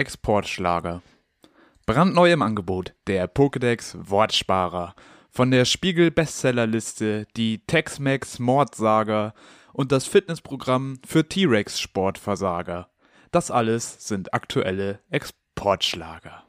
Exportschlager. Brandneu im Angebot der Pokédex Wortsparer. Von der Spiegel Bestsellerliste die Tex-Mex Mordsaga und das Fitnessprogramm für T-Rex Sportversager. Das alles sind aktuelle Exportschlager.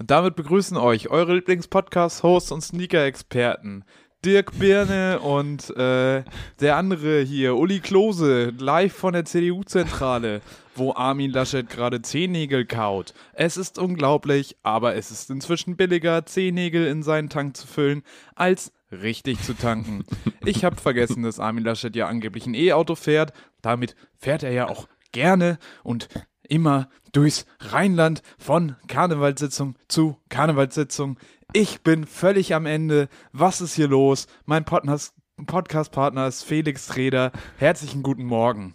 Und damit begrüßen euch eure Lieblingspodcast-Hosts und Sneaker-Experten Dirk Birne und äh, der andere hier, Uli Klose, live von der CDU-Zentrale, wo Armin Laschet gerade Zehennägel kaut. Es ist unglaublich, aber es ist inzwischen billiger, Zehennägel in seinen Tank zu füllen, als richtig zu tanken. Ich habe vergessen, dass Armin Laschet ja angeblich ein E-Auto fährt. Damit fährt er ja auch gerne und immer durchs Rheinland von Karnevalssitzung zu Karnevalssitzung. Ich bin völlig am Ende. Was ist hier los? Mein Podcast-Partner ist Felix Reder. Herzlichen guten Morgen.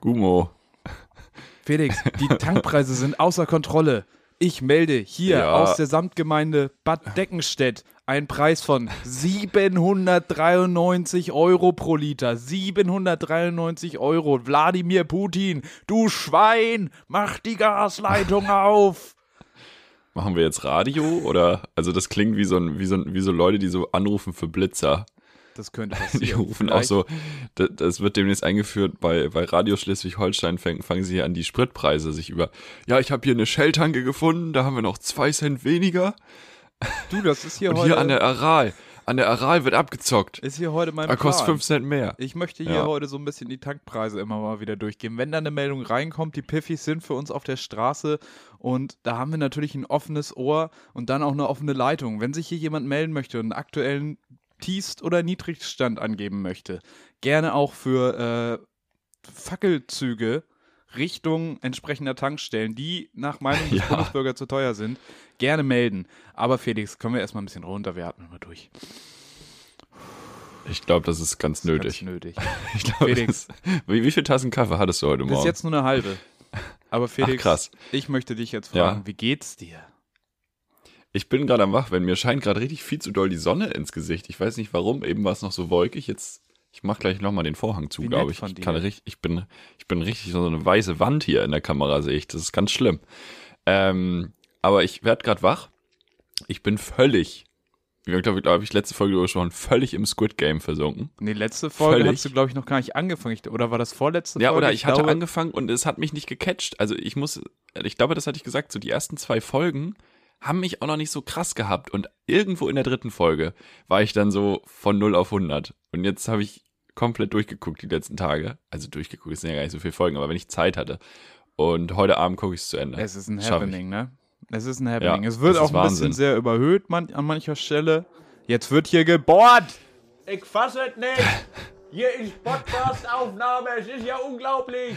Gumo. Felix, die Tankpreise sind außer Kontrolle. Ich melde hier ja. aus der Samtgemeinde Bad Deckenstedt einen Preis von 793 Euro pro Liter. 793 Euro. Wladimir Putin, du Schwein, mach die Gasleitung auf. Machen wir jetzt Radio oder also das klingt wie so ein, wie so wie so Leute, die so anrufen für Blitzer. Das könnte passieren. Die rufen Vielleicht. auch so, das, das, wird demnächst eingeführt bei, bei Radio Schleswig-Holstein, fangen, fangen sie an, die Spritpreise sich über. Ja, ich habe hier eine Shell-Tanke gefunden, da haben wir noch zwei Cent weniger. Du, das ist hier Und heute. Hier an der Aral. An der Aral wird abgezockt. Ist hier heute mein Da kostet 5 Cent mehr. Ich möchte hier ja. heute so ein bisschen die Tankpreise immer mal wieder durchgehen. Wenn da eine Meldung reinkommt, die Piffys sind für uns auf der Straße und da haben wir natürlich ein offenes Ohr und dann auch eine offene Leitung. Wenn sich hier jemand melden möchte und einen aktuellen Tiefst- oder Niedrigstand angeben möchte, gerne auch für äh, Fackelzüge Richtung entsprechender Tankstellen, die nach Meinung des ja. Bundesbürger zu teuer sind, gerne melden. Aber Felix, kommen wir erstmal ein bisschen runter, wir atmen mal durch. Ich glaube, das ist ganz das nötig. Ganz nötig. ich glaub, Felix. wie, wie viele Tassen Kaffee hattest du heute Morgen? Bis jetzt nur eine halbe. Aber Felix, Ach, ich möchte dich jetzt fragen, ja. wie geht's dir? Ich bin gerade am Wachwerden. Mir scheint gerade richtig viel zu doll die Sonne ins Gesicht. Ich weiß nicht warum. Eben war es noch so wolkig. Jetzt ich mach gleich nochmal den Vorhang zu, glaube ich. Ich, kann richtig, ich, bin, ich bin richtig so eine weiße Wand hier in der Kamera, sehe ich. Das ist ganz schlimm. Ähm, aber ich werde gerade wach. Ich bin völlig, wie glaube glaub ich, letzte Folge schon völlig im Squid Game versunken. Nee, letzte Folge völlig. hast du, glaube ich, noch gar nicht angefangen. Oder war das vorletzte ja, Folge? Ja, oder ich, ich hatte glaube... angefangen und es hat mich nicht gecatcht. Also ich muss, ich glaube, das hatte ich gesagt, so die ersten zwei Folgen haben mich auch noch nicht so krass gehabt. Und irgendwo in der dritten Folge war ich dann so von 0 auf 100. Und jetzt habe ich komplett durchgeguckt die letzten Tage. Also durchgeguckt, es sind ja gar nicht so viele Folgen, aber wenn ich Zeit hatte. Und heute Abend gucke ich es zu Ende. Es ist ein Happening, ne? Es ist ein Happening. Ja, es wird auch ein Wahnsinn. bisschen sehr überhöht man, an mancher Stelle. Jetzt wird hier gebohrt. Ich fasse es nicht. Hier ist Podcast-Aufnahme. Es ist ja unglaublich.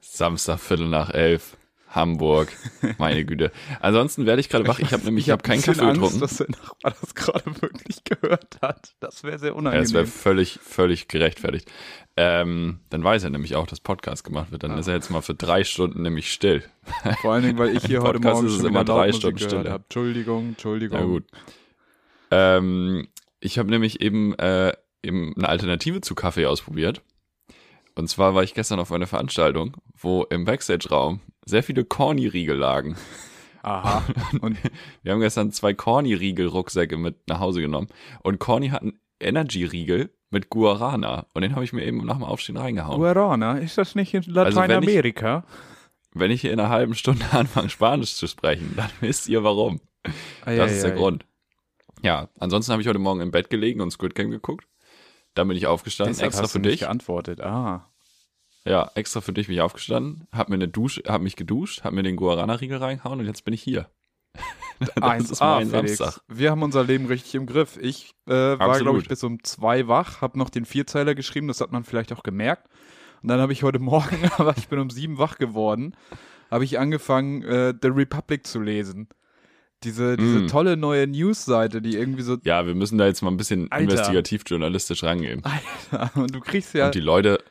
Samstag, Viertel nach elf. Hamburg. Meine Güte. Ansonsten werde ich gerade wach. Ich habe nämlich ich hab keinen Kaffee Angst, getrunken. dass der Nachbar das gerade wirklich gehört hat. Das wäre sehr unangenehm. Ja, das wäre völlig, völlig gerechtfertigt. Ähm, dann weiß er nämlich auch, dass Podcast gemacht wird. Dann ah. ist er jetzt mal für drei Stunden nämlich still. Vor allen Dingen, weil ich hier heute Morgen ist es immer drei Stunden still. Habe. Entschuldigung, Entschuldigung. Ja gut. Ähm, ich habe nämlich eben, äh, eben eine Alternative zu Kaffee ausprobiert. Und zwar war ich gestern auf einer Veranstaltung, wo im Backstage-Raum sehr viele Corny-Riegel lagen. Aha. Und wir haben gestern zwei Corny-Riegel-Rucksäcke mit nach Hause genommen. Und Corny hat einen Energy-Riegel mit Guarana. Und den habe ich mir eben nach dem Aufstehen reingehauen. Guarana? Ist das nicht in Lateinamerika? Also wenn, wenn, ich in einer halben Stunde anfange, Spanisch zu sprechen, dann wisst ihr warum. Ah, das ist der Grund. Ja, ansonsten habe ich heute Morgen im Bett gelegen und Squid Game geguckt. Dann bin ich aufgestanden, Deshalb extra hast für du dich. geantwortet. Ah. Ja, extra für dich bin ich aufgestanden, hab mir eine Dusche, hab mich geduscht, hab mir den Guarana-Riegel reingehauen und jetzt bin ich hier. das ist mein Felix. Samstag. Wir haben unser Leben richtig im Griff. Ich äh, war, glaube ich, bis um zwei wach, hab noch den Vierzeiler geschrieben, das hat man vielleicht auch gemerkt. Und dann habe ich heute Morgen, aber ich bin um sieben wach geworden, habe ich angefangen, äh, The Republic zu lesen. Diese, diese mm. tolle neue Newsseite, die irgendwie so. Ja, wir müssen da jetzt mal ein bisschen Alter. investigativ journalistisch rangehen. Alter, und du kriegst ja. Und die Leute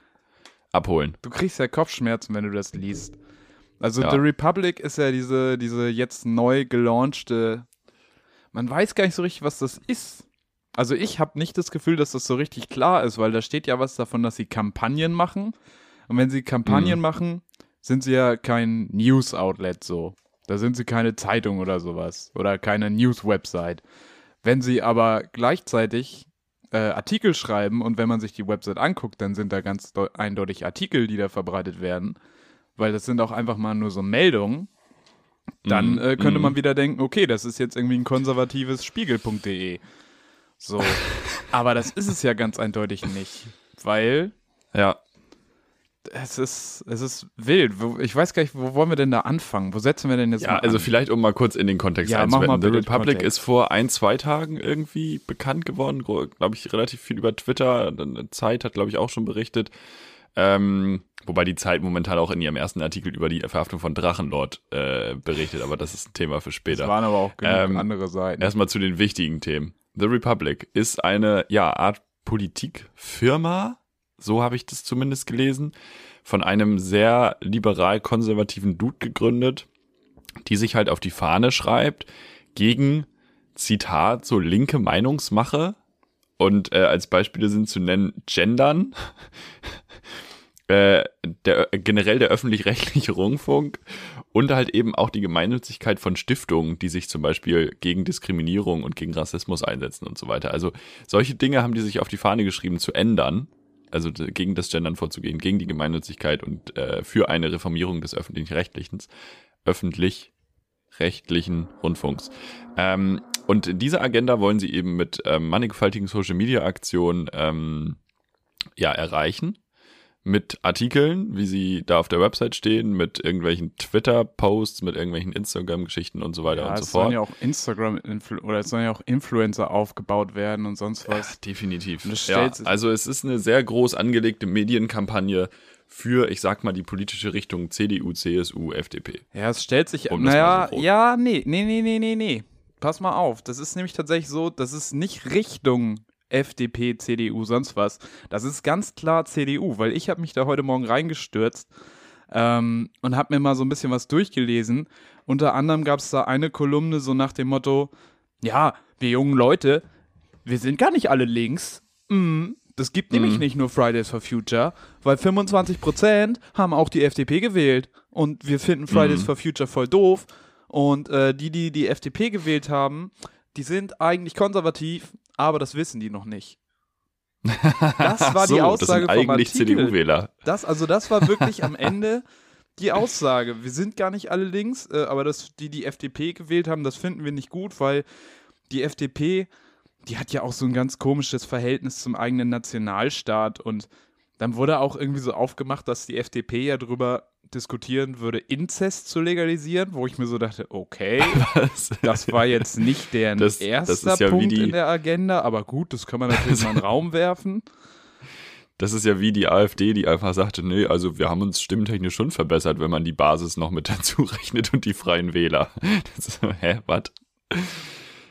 abholen. Du kriegst ja Kopfschmerzen, wenn du das liest. Also ja. The Republic ist ja diese, diese jetzt neu gelaunchte. Man weiß gar nicht so richtig, was das ist. Also ich habe nicht das Gefühl, dass das so richtig klar ist, weil da steht ja was davon, dass sie Kampagnen machen. Und wenn sie Kampagnen mhm. machen, sind sie ja kein News-Outlet so. Da sind sie keine Zeitung oder sowas oder keine News-Website. Wenn sie aber gleichzeitig äh, Artikel schreiben und wenn man sich die Website anguckt, dann sind da ganz eindeutig Artikel, die da verbreitet werden, weil das sind auch einfach mal nur so Meldungen. Dann mm, äh, könnte mm. man wieder denken, okay, das ist jetzt irgendwie ein konservatives Spiegel.de. So. Aber das ist es ja ganz eindeutig nicht, weil. Ja. Es ist, es ist wild. Ich weiß gar nicht, wo wollen wir denn da anfangen? Wo setzen wir denn jetzt ja, also an? vielleicht, um mal kurz in den Kontext ja, einzubetten. The Republic Kontext. ist vor ein, zwei Tagen irgendwie bekannt geworden, glaube ich, relativ viel über Twitter. Zeit hat, glaube ich, auch schon berichtet. Ähm, wobei die Zeit momentan auch in ihrem ersten Artikel über die Verhaftung von Drachenlord äh, berichtet, aber das ist ein Thema für später. Das waren aber auch genug ähm, andere Seiten. Erstmal zu den wichtigen Themen. The Republic ist eine ja, Art Politikfirma, so habe ich das zumindest gelesen, von einem sehr liberal-konservativen Dude gegründet, die sich halt auf die Fahne schreibt gegen, Zitat, so linke Meinungsmache. Und äh, als Beispiele sind zu nennen Gendern, äh, der, generell der öffentlich-rechtliche Rundfunk und halt eben auch die Gemeinnützigkeit von Stiftungen, die sich zum Beispiel gegen Diskriminierung und gegen Rassismus einsetzen und so weiter. Also solche Dinge haben die sich auf die Fahne geschrieben zu ändern, also gegen das Gendern vorzugehen, gegen die Gemeinnützigkeit und äh, für eine Reformierung des öffentlich-rechtlichen, öffentlich-rechtlichen Rundfunks. Ähm, und diese Agenda wollen sie eben mit ähm, mannigfaltigen Social-Media-Aktionen ähm, ja, erreichen mit Artikeln, wie sie da auf der Website stehen, mit irgendwelchen Twitter-Posts, mit irgendwelchen Instagram-Geschichten und so weiter ja, und so fort. Es sollen ja auch Instagram oder es sollen ja auch Influencer aufgebaut werden und sonst was. Ja, definitiv. Ja, also es ist eine sehr groß angelegte Medienkampagne für, ich sag mal, die politische Richtung CDU, CSU, FDP. Ja, es stellt sich, um naja, so ja, nee, nee, nee, nee, nee, nee. Pass mal auf, das ist nämlich tatsächlich so, das ist nicht Richtung FDP, CDU, sonst was. Das ist ganz klar CDU, weil ich habe mich da heute Morgen reingestürzt ähm, und habe mir mal so ein bisschen was durchgelesen. Unter anderem gab es da eine Kolumne so nach dem Motto, ja, wir jungen Leute, wir sind gar nicht alle links. Mm, das gibt nämlich mm. nicht nur Fridays for Future, weil 25% haben auch die FDP gewählt und wir finden Fridays mm. for Future voll doof. Und äh, die, die die FDP gewählt haben, die sind eigentlich konservativ, aber das wissen die noch nicht. Das war so, die Aussage das sind eigentlich CDU-Wähler. Das, also das war wirklich am Ende die Aussage. Wir sind gar nicht alle links, äh, aber dass die die FDP gewählt haben, das finden wir nicht gut, weil die FDP, die hat ja auch so ein ganz komisches Verhältnis zum eigenen Nationalstaat und dann wurde auch irgendwie so aufgemacht, dass die FDP ja drüber diskutieren würde, Inzest zu legalisieren, wo ich mir so dachte, okay, das war jetzt nicht erster das ja Punkt die, in der Agenda, aber gut, das kann man natürlich mal in den Raum werfen. Das ist ja wie die AfD, die einfach sagte, nee, also wir haben uns stimmtechnisch schon verbessert, wenn man die Basis noch mit dazu rechnet und die freien Wähler. Das, hä, was?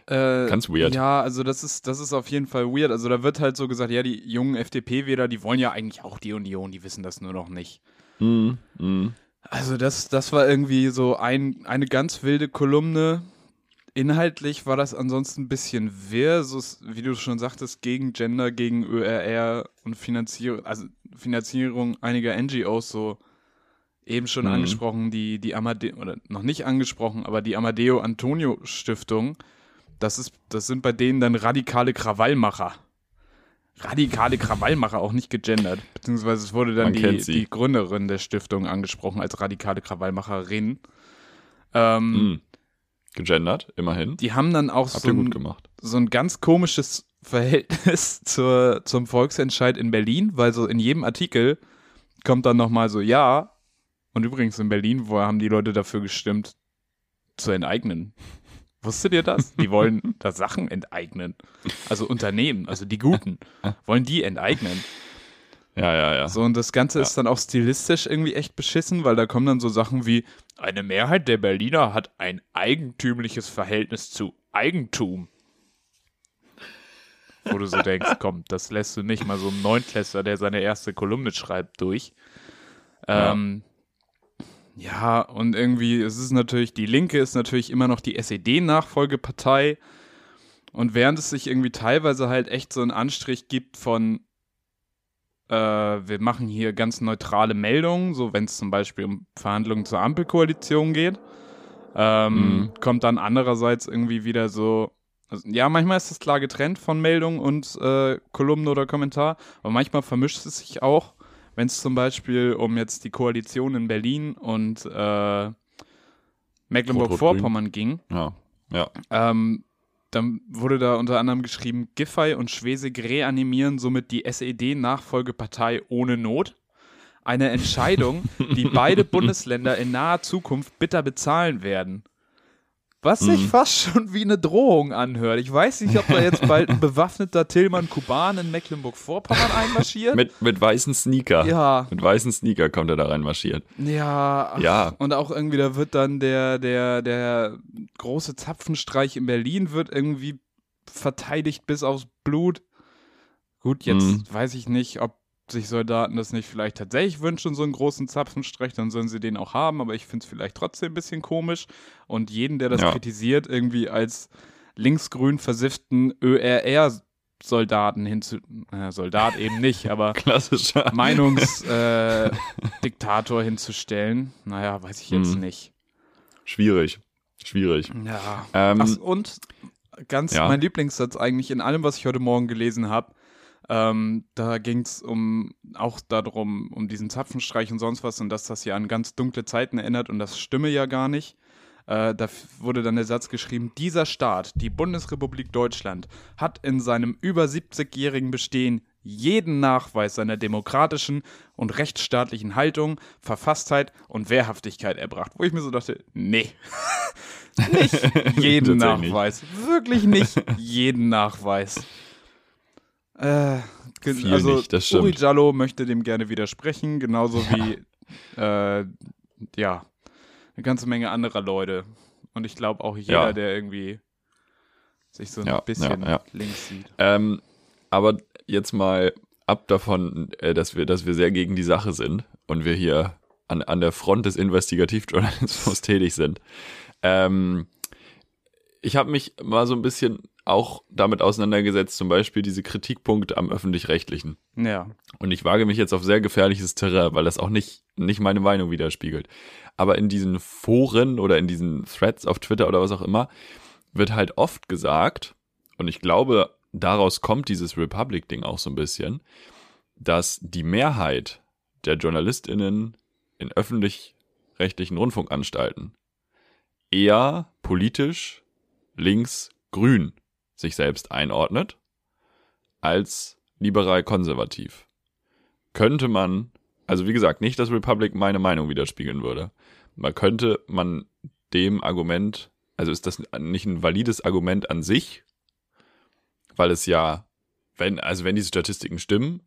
Äh, Ganz weird. Ja, also das ist, das ist auf jeden Fall weird. Also da wird halt so gesagt, ja, die jungen FDP-Wähler, die wollen ja eigentlich auch die Union, die wissen das nur noch nicht. Mhm. Mhm. Also das, das war irgendwie so ein, eine ganz wilde Kolumne. Inhaltlich war das ansonsten ein bisschen wirr, so wie du schon sagtest, gegen Gender, gegen ÖRR und Finanzierung, also Finanzierung einiger NGOs, so eben schon mhm. angesprochen, die, die Amadeo, oder noch nicht angesprochen, aber die Amadeo Antonio Stiftung, das ist, das sind bei denen dann radikale Krawallmacher radikale Krawallmacher auch nicht gegendert. Beziehungsweise es wurde dann die, die, Gründerin der Stiftung angesprochen als radikale Krawallmacherin. Ähm, mm. Gegendert, immerhin. Die haben dann auch so ein, so ein, ganz komisches Verhältnis zur, zum Volksentscheid in Berlin, weil so in jedem Artikel kommt dann nochmal so, ja, und übrigens in Berlin, wo haben die Leute dafür gestimmt, zu enteignen. Wusstet ihr das? Die wollen da Sachen enteignen. Also Unternehmen, also die Guten, wollen die enteignen. Ja, ja, ja. So, und das Ganze ja. ist dann auch stilistisch irgendwie echt beschissen, weil da kommen dann so Sachen wie: Eine Mehrheit der Berliner hat ein eigentümliches Verhältnis zu Eigentum. Wo du so denkst, komm, das lässt du nicht mal so einen Neunklässler, der seine erste Kolumne schreibt, durch. Ähm, ja, und irgendwie, es ist natürlich, die Linke ist natürlich immer noch die SED-Nachfolgepartei. Und während es sich irgendwie teilweise halt echt so einen Anstrich gibt von äh, wir machen hier ganz neutrale Meldungen, so wenn es zum Beispiel um Verhandlungen zur Ampelkoalition geht. Ähm, mhm. Kommt dann andererseits irgendwie wieder so, also, ja, manchmal ist es klar getrennt von Meldung und äh, Kolumne oder Kommentar, aber manchmal vermischt es sich auch, wenn es zum Beispiel um jetzt die Koalition in Berlin und äh, Mecklenburg-Vorpommern ging. Ja, ja. Ähm, dann wurde da unter anderem geschrieben, Giffey und Schwesig reanimieren somit die SED-Nachfolgepartei ohne Not. Eine Entscheidung, die beide Bundesländer in naher Zukunft bitter bezahlen werden. Was sich mhm. fast schon wie eine Drohung anhört. Ich weiß nicht, ob da jetzt bald ein bewaffneter Tillmann Kuban in Mecklenburg-Vorpommern einmarschiert. mit, mit weißen Sneaker. Ja. Mit weißen Sneaker kommt er da reinmarschiert. Ja. Ach, ja. Und auch irgendwie, da wird dann der, der, der große Zapfenstreich in Berlin wird irgendwie verteidigt bis aufs Blut. Gut, jetzt mhm. weiß ich nicht, ob sich Soldaten das nicht vielleicht tatsächlich wünschen, so einen großen Zapfenstreich, dann sollen sie den auch haben, aber ich finde es vielleicht trotzdem ein bisschen komisch. Und jeden, der das ja. kritisiert, irgendwie als linksgrün versifften ÖRR-Soldaten hinzu, äh, Soldat eben nicht, aber klassischer Meinungsdiktator äh, hinzustellen, naja, weiß ich jetzt hm. nicht. Schwierig. Schwierig. Ja. Ähm, Ach, und ganz ja. mein Lieblingssatz eigentlich in allem, was ich heute Morgen gelesen habe, ähm, da ging es um auch darum, um diesen Zapfenstreich und sonst was und dass das ja an ganz dunkle Zeiten erinnert und das stimme ja gar nicht. Äh, da wurde dann der Satz geschrieben, dieser Staat, die Bundesrepublik Deutschland, hat in seinem über 70-jährigen Bestehen jeden Nachweis seiner demokratischen und rechtsstaatlichen Haltung, Verfasstheit und Wehrhaftigkeit erbracht. Wo ich mir so dachte, nee, nicht jeden Nachweis, wirklich nicht jeden Nachweis. Äh, Viel also nicht, das Uri Jallo möchte dem gerne widersprechen, genauso wie äh, ja, eine ganze Menge anderer Leute. Und ich glaube auch jeder, ja. der irgendwie sich so ein ja, bisschen ja, links sieht. Ähm, aber jetzt mal ab davon, äh, dass wir, dass wir sehr gegen die Sache sind und wir hier an, an der Front des Investigativjournalismus tätig sind. Ähm, ich habe mich mal so ein bisschen auch damit auseinandergesetzt, zum Beispiel diese Kritikpunkte am öffentlich-rechtlichen. Ja. Und ich wage mich jetzt auf sehr gefährliches Terrain, weil das auch nicht, nicht meine Meinung widerspiegelt. Aber in diesen Foren oder in diesen Threads auf Twitter oder was auch immer, wird halt oft gesagt, und ich glaube, daraus kommt dieses Republic-Ding auch so ein bisschen, dass die Mehrheit der JournalistInnen in öffentlich-rechtlichen Rundfunkanstalten eher politisch links-grün sich selbst einordnet, als liberal-konservativ. Könnte man, also wie gesagt, nicht, dass Republic meine Meinung widerspiegeln würde. Man könnte man dem Argument, also ist das nicht ein valides Argument an sich, weil es ja, wenn, also wenn diese Statistiken stimmen,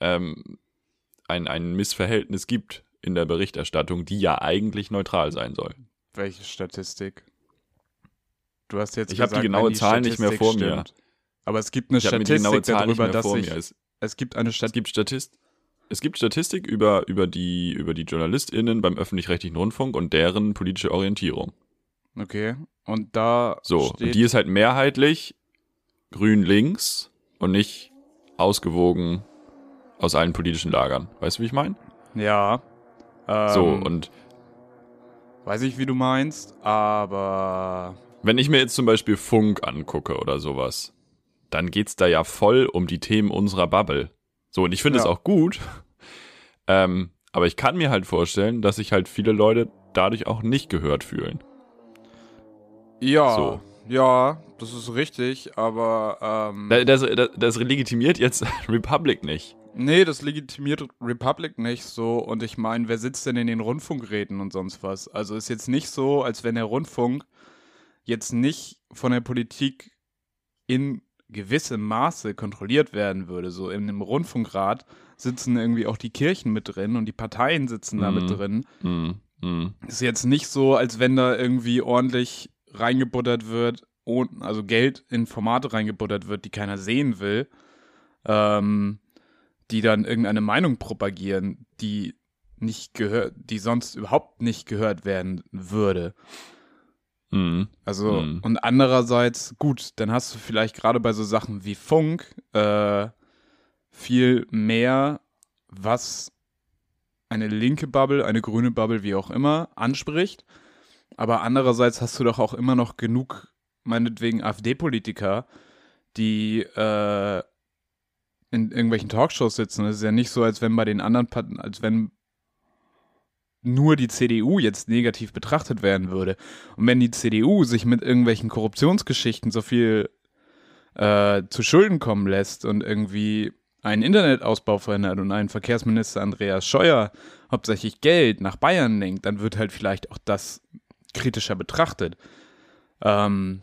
ähm, ein, ein Missverhältnis gibt in der Berichterstattung, die ja eigentlich neutral sein soll. Welche Statistik? Du hast jetzt ich habe die genaue Zahl nicht mehr vor stimmt. mir. Aber es gibt eine ich Statistik darüber, dass sich, es, es gibt eine Stat es gibt Statist es gibt Statistik über, über, die, über die JournalistInnen beim öffentlich-rechtlichen Rundfunk und deren politische Orientierung. Okay. Und da. So, und die ist halt mehrheitlich grün-links und nicht ausgewogen aus allen politischen Lagern. Weißt du, wie ich meine? Ja. Ähm, so, und. Weiß ich, wie du meinst, aber wenn ich mir jetzt zum Beispiel Funk angucke oder sowas, dann geht's da ja voll um die Themen unserer Bubble. So, und ich finde es ja. auch gut. Ähm, aber ich kann mir halt vorstellen, dass sich halt viele Leute dadurch auch nicht gehört fühlen. Ja, so. ja, das ist richtig, aber ähm das, das, das legitimiert jetzt Republic nicht. Nee, das legitimiert Republic nicht so. Und ich meine, wer sitzt denn in den Rundfunkräten und sonst was? Also ist jetzt nicht so, als wenn der Rundfunk jetzt nicht von der Politik in gewissem Maße kontrolliert werden würde. So in einem Rundfunkrat sitzen irgendwie auch die Kirchen mit drin und die Parteien sitzen mm. da mit mhm. drin. Mm. Mm. Ist jetzt nicht so, als wenn da irgendwie ordentlich reingebuttert wird, also Geld in Formate reingebuttert wird, die keiner sehen will, ähm, die dann irgendeine Meinung propagieren, die nicht gehört, die sonst überhaupt nicht gehört werden würde. Mhm. Also, mhm. und andererseits, gut, dann hast du vielleicht gerade bei so Sachen wie Funk äh, viel mehr was eine linke Bubble, eine grüne Bubble, wie auch immer, anspricht. Aber andererseits hast du doch auch immer noch genug, meinetwegen AfD-Politiker, die äh, in irgendwelchen Talkshows sitzen. Es ist ja nicht so, als wenn bei den anderen als wenn nur die CDU jetzt negativ betrachtet werden würde. Und wenn die CDU sich mit irgendwelchen Korruptionsgeschichten so viel äh, zu Schulden kommen lässt und irgendwie einen Internetausbau verhindert und ein Verkehrsminister Andreas Scheuer hauptsächlich Geld nach Bayern lenkt, dann wird halt vielleicht auch das kritischer betrachtet. Ähm,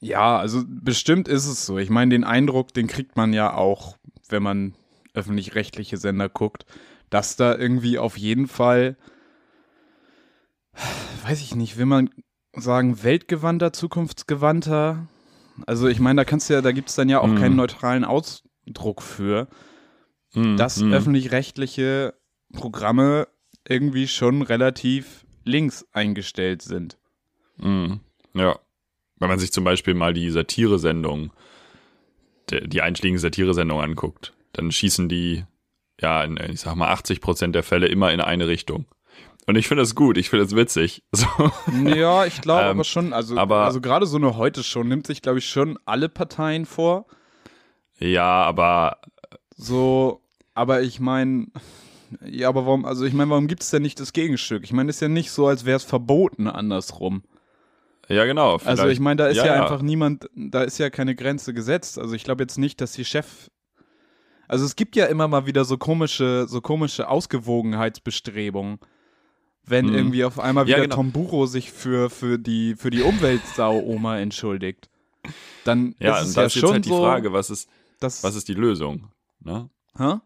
ja, also bestimmt ist es so. Ich meine, den Eindruck, den kriegt man ja auch, wenn man öffentlich-rechtliche Sender guckt, dass da irgendwie auf jeden Fall, weiß ich nicht, will man sagen, weltgewandter, zukunftsgewandter. Also ich meine, da kannst du ja, da gibt es dann ja auch mm. keinen neutralen Ausdruck für, mm, dass mm. öffentlich-rechtliche Programme irgendwie schon relativ links eingestellt sind. Mhm. Ja. Wenn man sich zum Beispiel mal die Satire-Sendung, die einschlägigen Satire-Sendung anguckt, dann schießen die, ja, in, ich sag mal, 80 Prozent der Fälle immer in eine Richtung. Und ich finde das gut, ich finde das witzig. So. Ja, ich glaube ähm, aber schon, also, aber, also gerade so eine heute schon nimmt sich, glaube ich, schon alle Parteien vor. Ja, aber. So, aber ich meine, ja, aber warum, also ich meine, warum gibt es denn nicht das Gegenstück? Ich meine, es ist ja nicht so, als wäre es verboten andersrum. Ja, genau. Also ich meine, da ist ja, ja, einfach niemand, da ist ja keine Grenze gesetzt. Also ich glaube jetzt nicht, dass die Chef. Also es gibt ja immer mal wieder so komische, so komische Ausgewogenheitsbestrebungen. Wenn mhm. irgendwie auf einmal wieder ja, genau. Tom Buro sich für, für die, für die Umweltsau-Oma entschuldigt. Dann ja, ist es ja ist schon halt die Frage, was ist, was ist die Lösung? Ne? Hä?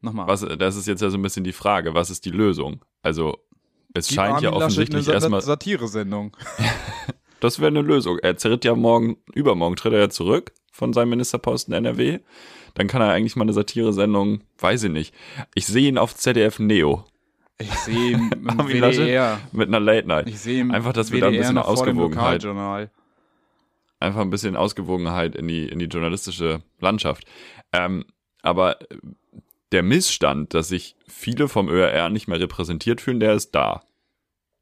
Nochmal. Was, das ist jetzt ja so ein bisschen die Frage, was ist die Lösung? Also, es die scheint Armin ja offensichtlich eine erstmal. Satire-Sendung. das wäre eine Lösung. Er tritt ja morgen, übermorgen tritt er ja zurück von seinem Ministerposten NRW. Dann kann er eigentlich mal eine Satire-Sendung, weiß ich nicht. Ich sehe ihn auf ZDF Neo. Ich sehe ihn im WDR. mit einer Late Night. Ich sehe ihn Einfach, dass wir da ein bisschen Ausgewogenheit. Einfach ein bisschen Ausgewogenheit in die, in die journalistische Landschaft. Ähm, aber der Missstand, dass sich viele vom ÖRR nicht mehr repräsentiert fühlen, der ist da.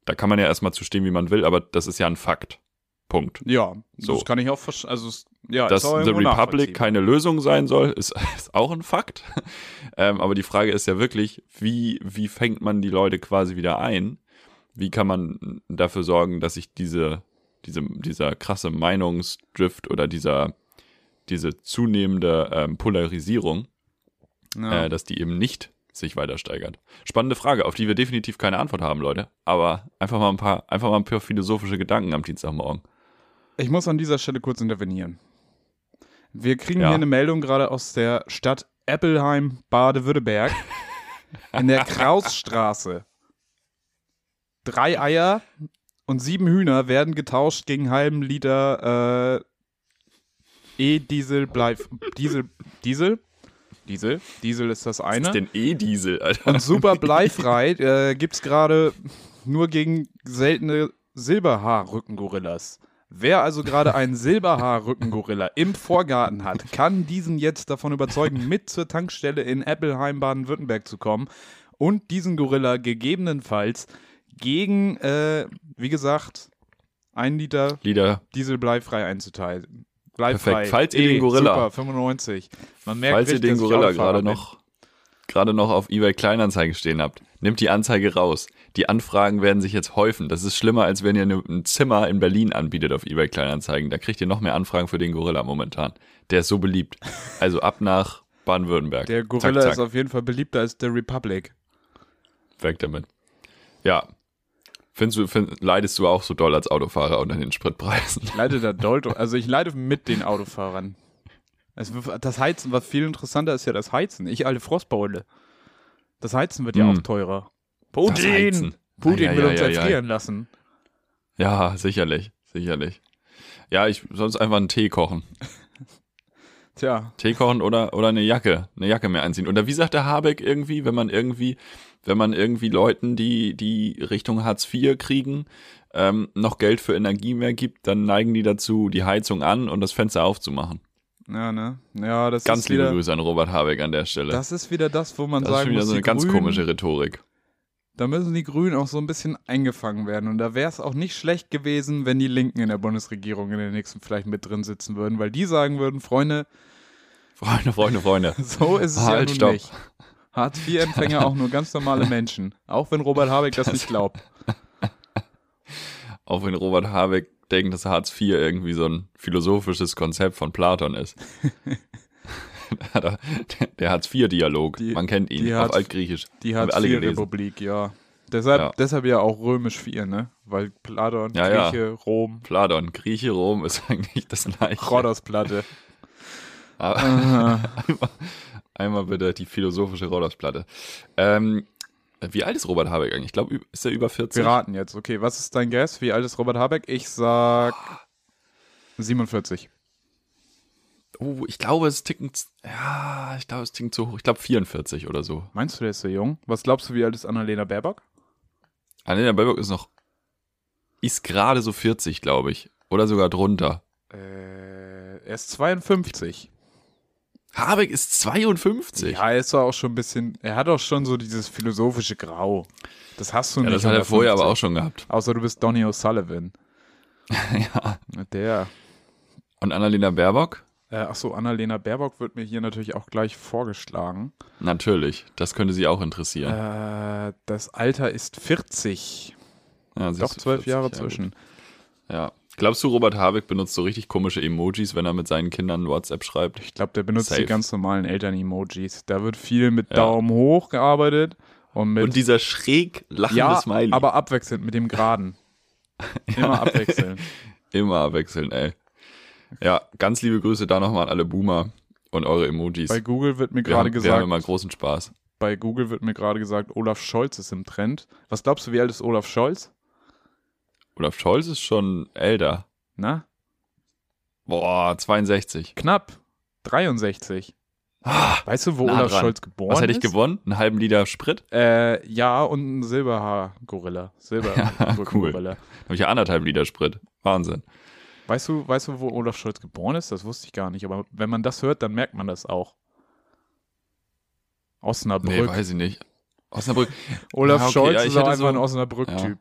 Da kann man ja erstmal zu stehen, wie man will, aber das ist ja ein Fakt. Punkt. Ja, so. das kann ich auch verstehen. Also, ja, Dass The Republic keine Lösung sein soll, ist, ist auch ein Fakt. ähm, aber die Frage ist ja wirklich, wie, wie fängt man die Leute quasi wieder ein? Wie kann man dafür sorgen, dass sich diese, diese, dieser krasse Meinungsdrift oder dieser, diese zunehmende ähm, Polarisierung ja. äh, dass die eben nicht sich weiter steigert. Spannende Frage, auf die wir definitiv keine Antwort haben, Leute. Aber einfach mal ein paar, einfach mal ein paar philosophische Gedanken am Dienstagmorgen. Ich muss an dieser Stelle kurz intervenieren. Wir kriegen ja. hier eine Meldung gerade aus der Stadt Eppelheim, Baden-Württemberg. in der Krausstraße. Drei Eier und sieben Hühner werden getauscht gegen halben Liter äh, E-Diesel, Diesel, Diesel, Diesel. Diesel ist das eine. Was ist denn E-Diesel, Alter? Und super bleifrei äh, gibt es gerade nur gegen seltene Silberhaar-Rückengorillas. Wer also gerade einen Silberhaar-Rückengorilla im Vorgarten hat, kann diesen jetzt davon überzeugen, mit zur Tankstelle in Eppelheim, Baden-Württemberg zu kommen und diesen Gorilla gegebenenfalls gegen, äh, wie gesagt, ein Liter, Liter. Diesel bleifrei einzuteilen. Bleib Perfekt. Falls ihr den Gorilla, super, 95. Man merkt falls richtig, ihr den Gorilla gerade noch, gerade noch auf eBay Kleinanzeigen stehen habt, nimmt die Anzeige raus. Die Anfragen werden sich jetzt häufen. Das ist schlimmer, als wenn ihr ein Zimmer in Berlin anbietet auf eBay Kleinanzeigen. Da kriegt ihr noch mehr Anfragen für den Gorilla momentan. Der ist so beliebt. Also ab nach Baden-Württemberg. Der Gorilla zack, zack. ist auf jeden Fall beliebter als der Republic. Weg damit. Ja, Findest du, find, leidest du auch so doll als Autofahrer unter den Spritpreisen? Ich leide da doll, also ich leide mit den Autofahrern. Also das Heizen, was viel interessanter ist ja das Heizen. Ich alle Frostbeule. Das Heizen wird ja hm. auch teurer. Putin! Putin ja, will ja, uns ja, erfrieren lassen. Ja, sicherlich, sicherlich. Ja, ich sonst einfach einen Tee kochen. Tja. Tee kochen oder, oder eine Jacke, eine Jacke mehr anziehen. Oder wie sagt der Habeck irgendwie, wenn man irgendwie wenn man irgendwie Leuten, die, die Richtung Hartz IV kriegen, ähm, noch Geld für Energie mehr gibt, dann neigen die dazu, die Heizung an und das Fenster aufzumachen. Ja, ne? Ja, das ganz ist liebe wieder, Grüße an Robert Habeck an der Stelle. Das ist wieder das, wo man das sagen ist wieder muss, so eine ganz Grünen, komische Rhetorik. Da müssen die Grünen auch so ein bisschen eingefangen werden. Und da wäre es auch nicht schlecht gewesen, wenn die Linken in der Bundesregierung in den nächsten vielleicht mit drin sitzen würden, weil die sagen würden, Freunde, Freunde, Freunde, Freunde. so ist es Halt, ja nun stopp. nicht. Hartz-IV-Empfänger auch nur ganz normale Menschen. Auch wenn Robert Habeck das, nicht glaubt. Auch wenn Robert Habeck denkt, dass Hartz IV irgendwie so ein philosophisches Konzept von Platon ist. der Hartz-IV-Dialog, Die- man kennt ihn die auf Hartz- Altgriechisch. Die gelesen. Hartz-IV-Republik, ja. Deshalb, Ja. deshalb ja auch römisch 4, ne? Weil Platon, Ja, ja. Grieche, Rom, Platon, Grieche, Rom ist eigentlich das gleiche. Rhodos-Platte. Aber Aha. einmal, einmal bitte die philosophische Rhodos-Platte. Ähm, wie alt ist Robert Habeck eigentlich? Ich glaube, ist er über 40? Wir raten jetzt. Okay, was ist dein Guess? Wie alt ist Robert Habeck? Ich sag 47. Oh, ich glaube, es tickt, ja, ich glaube, es tickt zu hoch. Ich glaube 44 oder so. Meinst du, der ist so jung? Was glaubst du, wie alt ist Annalena Baerbock? Annalena Baerbock ist noch, ist gerade so 40, glaube ich. Oder sogar drunter. Äh, er ist 52. Habeck ist 52. Ja, er ist auch schon ein bisschen, er hat auch schon so dieses philosophische Grau. Das hast du Ja, nicht. das hat er vorher aber 50. auch schon gehabt. Außer du bist Donny O'Sullivan. ja. Der. Und Annalena Baerbock? Äh, achso, Annalena Baerbock wird mir hier natürlich auch gleich vorgeschlagen. Natürlich. Das könnte sie auch interessieren. Äh, das Alter ist 40. ja, Doch zwölf 40, Jahre ja, gut. zwischen. Ja. Glaubst du, Robert Habeck benutzt so richtig komische Emojis, wenn er mit seinen Kindern WhatsApp schreibt? Ich glaube, der benutzt Safe. die ganz normalen Eltern-Emojis. Da wird viel mit Ja. Daumen hoch gearbeitet und mit Und dieser schräg lachende ja, Smiley. aber abwechselnd mit dem Geraden. Immer abwechselnd. Immer abwechseln, ey. Ja, ganz liebe Grüße da nochmal an alle Boomer und eure Emojis. Bei Google wird mir gerade haben, wir haben gesagt, immer großen Spaß. bei Google wird mir gerade gesagt, Olaf Scholz ist im Trend. Was glaubst du, wie alt ist Olaf Scholz? Olaf Scholz ist schon älter. Na? Boah, 62. Knapp. 63. Ah, Weißt du, wo Nah Olaf dran. Scholz geboren was hätte ich ist? gewonnen? Einen halben Liter Sprit? Äh, ja, und ein Silberhaar-Gorilla. Silberhaar-Gorilla. Habe ich ja anderthalb Liter Sprit. Wahnsinn. Weißt du, weißt du, wo Olaf Scholz geboren ist? Das wusste ich gar nicht. Aber wenn man das hört, dann merkt man das auch. Osnabrück. Nee, weiß ich nicht. Osnabrück. Olaf Ja, okay, Scholz ja, ich ist auch einfach so- ein Osnabrück-Typ.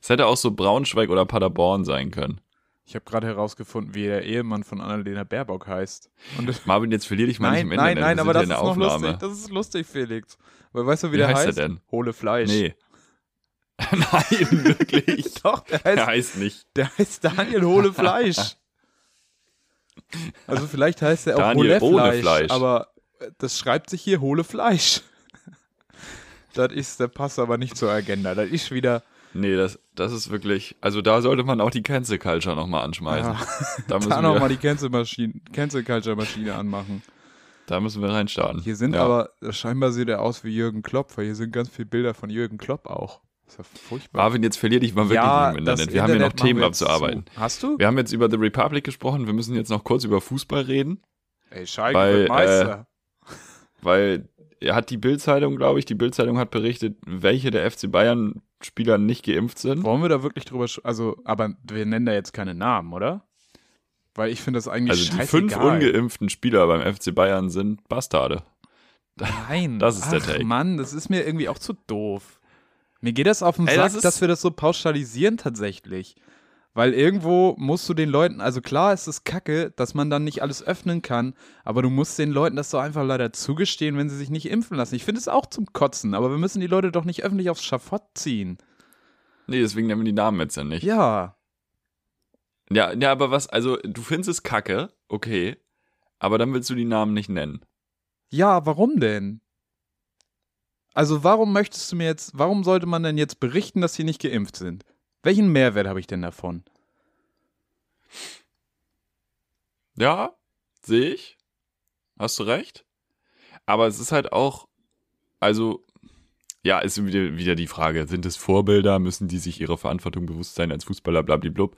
Es hätte auch so Braunschweig oder Paderborn sein können. Ich habe gerade herausgefunden, wie der Ehemann von Annalena Baerbock heißt. Und Marvin, jetzt verlier dich mal nein, nicht im nein, Internet. nein, Wir aber das ist noch lustig. Das ist lustig, Felix. Weil weißt du, wie, Wie der heißt heißt? er denn? Hohle Fleisch. Nee. nein, wirklich. Doch, der Der heißt, heißt nicht. der heißt Daniel Hohle Fleisch. Also vielleicht heißt er auch Daniel Hohle Fleisch, Fleisch. aber das schreibt sich hier Hohle Fleisch. Das ist, der passt aber nicht zur Agenda. Das ist wieder, Nee, das, das ist wirklich, also da sollte man auch die Cancel Culture nochmal anschmeißen. Ja. Da, müssen da nochmal wir, die Cancel Cancel Culture Maschine anmachen. da müssen wir reinstarten. Hier sind ja. aber, scheinbar sieht er aus wie Jürgen Klopp, weil hier sind ganz viele Bilder von Jürgen Klopp auch. ist ja furchtbar. Marvin, jetzt verlier dich mal wirklich ja, im das Internet. Wir haben hier noch Internet Themen abzuarbeiten. zu. Hast du? Wir haben jetzt über The Republic gesprochen, wir müssen jetzt noch kurz über Fußball reden, Ey, Schalke Weil, wird Meister. weil er hat die Bildzeitung, glaube ich, die Bildzeitung hat berichtet, welche der FC Bayern Spieler nicht geimpft sind. Wollen wir da wirklich drüber, also, aber wir nennen da jetzt keine Namen, oder? Weil ich finde das eigentlich Also die fünf ungeimpften Spieler beim FC Bayern sind Bastarde. Nein. Das ist der Ach, Take. Mann, das ist mir irgendwie auch zu doof. Mir geht das auf den Ey, Sack, das dass wir das so pauschalisieren tatsächlich. Weil irgendwo musst du den Leuten, also klar ist es kacke, dass man dann nicht alles öffnen kann, aber du musst den Leuten das doch einfach leider zugestehen, wenn sie sich nicht impfen lassen. Ich finde es auch zum Kotzen, aber wir müssen die Leute doch nicht öffentlich aufs Schafott ziehen. Nee, deswegen nennen wir die Namen jetzt ja nicht. Ja. Ja, ja, aber was, also du findest es kacke, okay, aber dann willst du die Namen nicht nennen. Ja, warum denn? Also warum möchtest du mir jetzt, warum sollte man denn jetzt berichten, dass sie nicht geimpft sind? Welchen Mehrwert habe ich denn davon? Ja, sehe ich. Hast du recht. Aber es ist halt auch, also, ja, ist wieder, wieder die Frage, sind es Vorbilder, müssen die sich ihrer Verantwortung bewusst sein als Fußballer, blablablub.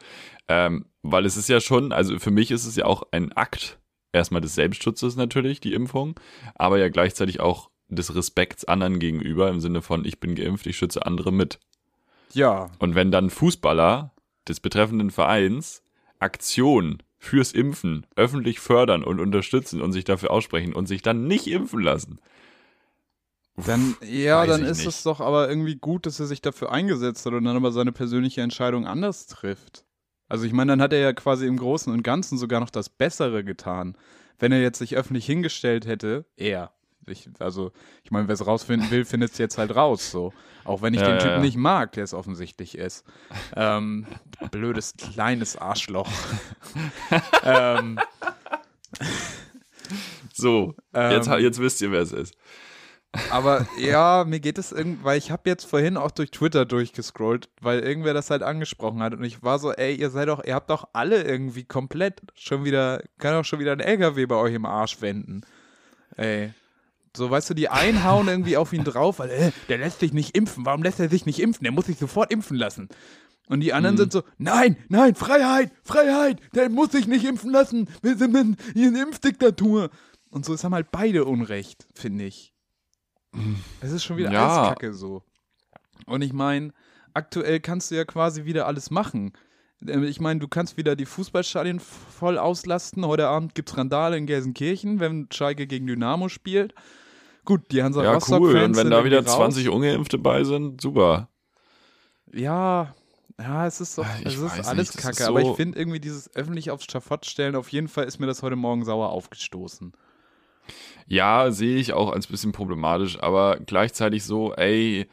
Ähm, weil es ist ja schon, also für mich ist es ja auch ein Akt, erstmal des Selbstschutzes natürlich, die Impfung, aber ja gleichzeitig auch des Respekts anderen gegenüber, im Sinne von, ich bin geimpft, ich schütze andere mit. Ja. Und wenn dann Fußballer des betreffenden Vereins Aktionen fürs Impfen öffentlich fördern und unterstützen und sich dafür aussprechen und sich dann nicht impfen lassen. Dann, ja, dann ist nicht. es doch aber irgendwie gut, dass er sich dafür eingesetzt hat und dann aber seine persönliche Entscheidung anders trifft. Also ich meine, dann hat er ja quasi im Großen und Ganzen sogar noch das Bessere getan. Wenn er jetzt sich öffentlich hingestellt hätte, er. Ich, also, ich meine, wer es rausfinden will, findet es jetzt halt raus. So. Auch wenn ich ja, den Typen ja. nicht mag, der es offensichtlich ist. Ähm, blödes kleines Arschloch. ähm, so, jetzt, ähm, jetzt wisst ihr, wer es ist. Aber ja, mir geht es irgendwie, weil ich habe jetzt vorhin auch durch Twitter durchgescrollt, weil irgendwer das halt angesprochen hat und ich war so, ey, ihr seid doch, ihr habt doch alle irgendwie komplett schon wieder, kann auch schon wieder ein LKW bei euch im Arsch wenden. Ey. So, weißt du, die einhauen irgendwie auf ihn drauf, weil, äh, der lässt sich nicht impfen. Warum lässt er sich nicht impfen? Der muss sich sofort impfen lassen. Und die anderen mhm. sind so, nein, nein, Freiheit, Freiheit, der muss sich nicht impfen lassen. Wir sind in, in Impfdiktatur. Und so, es haben halt beide Unrecht, finde ich. Es ist schon wieder ja. alles Kacke so. Und ich meine, aktuell kannst du ja quasi wieder alles machen. Ähm, ich meine, du kannst wieder die Fußballstadien voll auslasten. Heute Abend gibt es Randale in Gelsenkirchen, wenn Schalke gegen Dynamo spielt. Gut, die Hansa ja, Rostock cool. Und wenn da wieder 20 Ungeimpfte bei sind, super. Ja, ja, es ist, so, es ist alles nicht, Kacke. Ist so aber ich finde irgendwie dieses öffentlich aufs Schafott stellen, auf jeden Fall ist mir das heute Morgen sauer aufgestoßen. Ja, sehe ich auch als bisschen problematisch, aber gleichzeitig so, ey,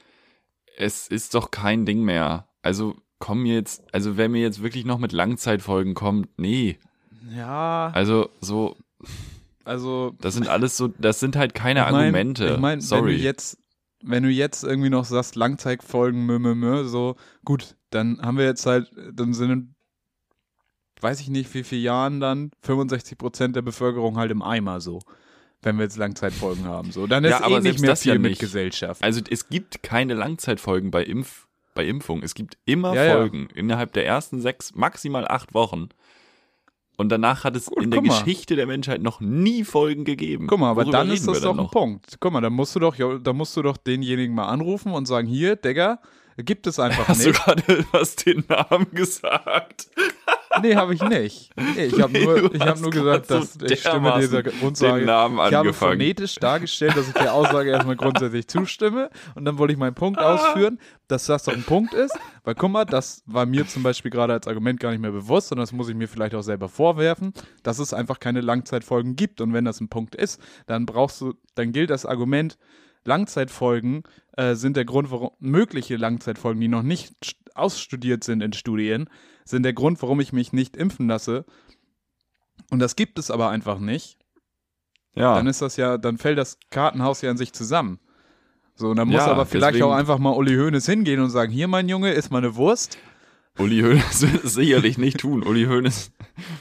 es ist doch kein Ding mehr. Also komm jetzt, also wer mir jetzt wirklich noch mit Langzeitfolgen kommt, nee. Ja. Also so. Also. Das sind alles so, das sind halt keine ich mein, Argumente. Ich meine, wenn du jetzt, wenn du jetzt irgendwie noch sagst, Langzeitfolgen, mö, mö, mö, so, gut, dann haben wir jetzt halt, dann sind weiß ich nicht, wie viele Jahren dann 65 Prozent der Bevölkerung halt im Eimer so wenn wir jetzt Langzeitfolgen haben. So, dann ist ja, aber eh nicht mehr viel ja mit Gesellschaft. Also es gibt keine Langzeitfolgen bei Impf bei Impfung. Es gibt immer ja, Folgen ja. innerhalb der ersten sechs, maximal acht Wochen. Und danach hat es Gut, in der mal. Geschichte der Menschheit noch nie Folgen gegeben. Guck mal, aber Worüber dann ist das doch ein Punkt. Guck mal, dann musst du doch, da musst du doch denjenigen mal anrufen und sagen, hier, Digga, gibt es einfach Hast nicht. Hast du gerade was den Namen gesagt? Nee, habe ich nicht. Nee, ich habe nur, ich hab nur gesagt, dass so ich stimme dieser Grundsage. ich habe phonetisch dargestellt, dass ich der Aussage erstmal grundsätzlich zustimme. Und dann wollte ich meinen Punkt ausführen, dass das doch ein Punkt ist. Weil guck mal, das war mir zum Beispiel gerade als Argument gar nicht mehr bewusst und das muss ich mir vielleicht auch selber vorwerfen, dass es einfach keine Langzeitfolgen gibt. Und wenn das ein Punkt ist, dann brauchst du, dann gilt das Argument, Langzeitfolgen äh, sind der Grund, warum mögliche Langzeitfolgen, die noch nicht ausstudiert sind in Studien, sind der Grund, warum ich mich nicht impfen lasse. Und das gibt es aber einfach nicht. Ja. Dann ist das ja, dann fällt das Kartenhaus ja an sich zusammen. So, und dann muss ja, aber vielleicht deswegen, auch einfach mal Uli Hoeneß hingehen und sagen, hier, mein Junge, ist mal eine Wurst. Uli Hoeneß wird es sicherlich nicht tun. Uli Hoeneß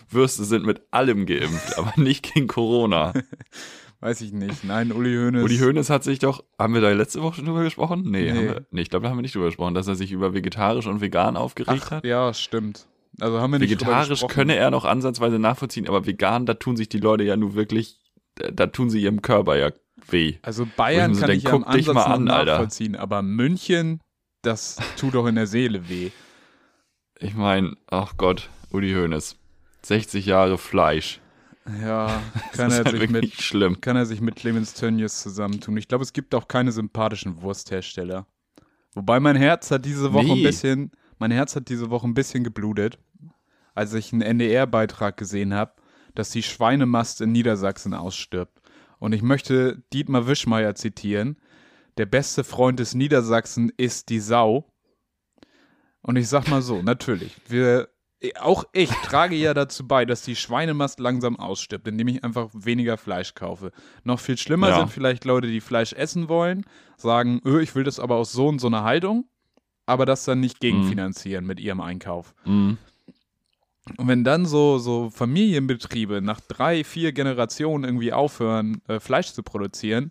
Würste sind mit allem geimpft, aber nicht gegen Corona. Weiß ich nicht. Nein, Uli Hoeneß. Uli Hoeneß hat sich doch, haben wir da letzte Woche schon drüber gesprochen? Nee, nee. Wir, nee ich glaube, da haben wir nicht drüber gesprochen, dass er sich über vegetarisch und vegan aufgeregt Ach, hat. Ja, stimmt. Also haben wir nicht Vegetarisch könne er noch ansatzweise nachvollziehen, aber vegan, da tun sich die Leute ja nur wirklich, da tun sie ihrem Körper ja weh. Also Bayern kann ich ja Ansatz mal an, nachvollziehen, Alter. aber München, das tut doch in der Seele weh. Ich meine, ach Gott, Uli Hoeneß. 60 Jahre Fleisch. Ja, kann er, halt sich mit, schlimm. kann er sich mit Clemens Tönnies zusammentun. Ich glaube, es gibt auch keine sympathischen Wursthersteller. Wobei mein Herz hat diese Woche nee. ein bisschen, mein Herz hat diese Woche ein bisschen geblutet, als ich einen NDR-Beitrag gesehen habe, dass die Schweinemast in Niedersachsen ausstirbt. Und ich möchte Dietmar Wischmeier zitieren. Der beste Freund des Niedersachsen ist die Sau. Und ich sag mal so, natürlich, wir auch ich trage ja dazu bei, dass die Schweinemast langsam ausstirbt, indem ich einfach weniger Fleisch kaufe. Noch viel schlimmer ja. sind vielleicht Leute, die Fleisch essen wollen, sagen, öh, ich will das aber aus so und so einer Haltung, aber das dann nicht gegenfinanzieren mhm. mit ihrem Einkauf. Mhm. Und wenn dann so, so Familienbetriebe nach drei, vier Generationen irgendwie aufhören, äh, Fleisch zu produzieren,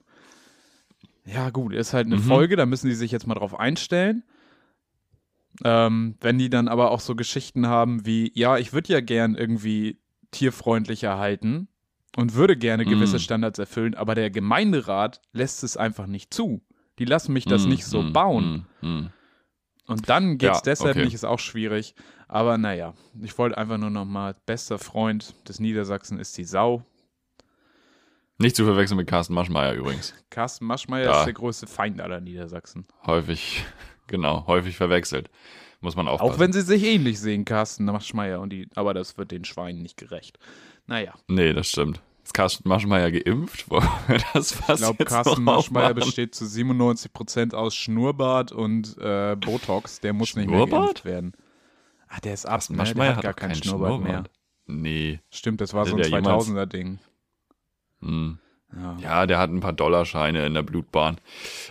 ja gut, ist halt eine mhm. Folge, da müssen die sich jetzt mal drauf einstellen. Ähm, wenn die dann aber auch so Geschichten haben wie, ja, ich würde ja gern irgendwie tierfreundlicher halten und würde gerne gewisse mm. Standards erfüllen, aber der Gemeinderat lässt es einfach nicht zu. Die lassen mich das mm, nicht so mm, bauen. Mm, mm. Und dann geht es ja, deshalb okay. nicht, ist auch schwierig. Aber naja, ich wollte einfach nur nochmal, bester Freund des Niedersachsen ist die Sau. Nicht zu verwechseln mit Carsten Maschmeyer übrigens. Carsten Maschmeyer da. ist der größte Feind aller Niedersachsen. Häufig, genau, häufig verwechselt. Muss man aufpassen. Auch wenn sie sich ähnlich sehen, Carsten Maschmeyer und die, aber das wird den Schweinen nicht gerecht. Naja. Nee, das stimmt. Ist Carsten Maschmeyer geimpft? das ich glaube, Carsten Maschmeyer besteht zu 97% aus Schnurrbart und äh, Botox. Der muss nicht mehr geimpft werden. Ah, der ist ab, ne? Maschmeyer der hat gar keinen kein Schnurrbart, Schnurrbart, mehr. Nee. Stimmt, das war so ein 2000er-Ding. Hm. Ja. ja. der hat ein paar Dollarscheine in der Blutbahn.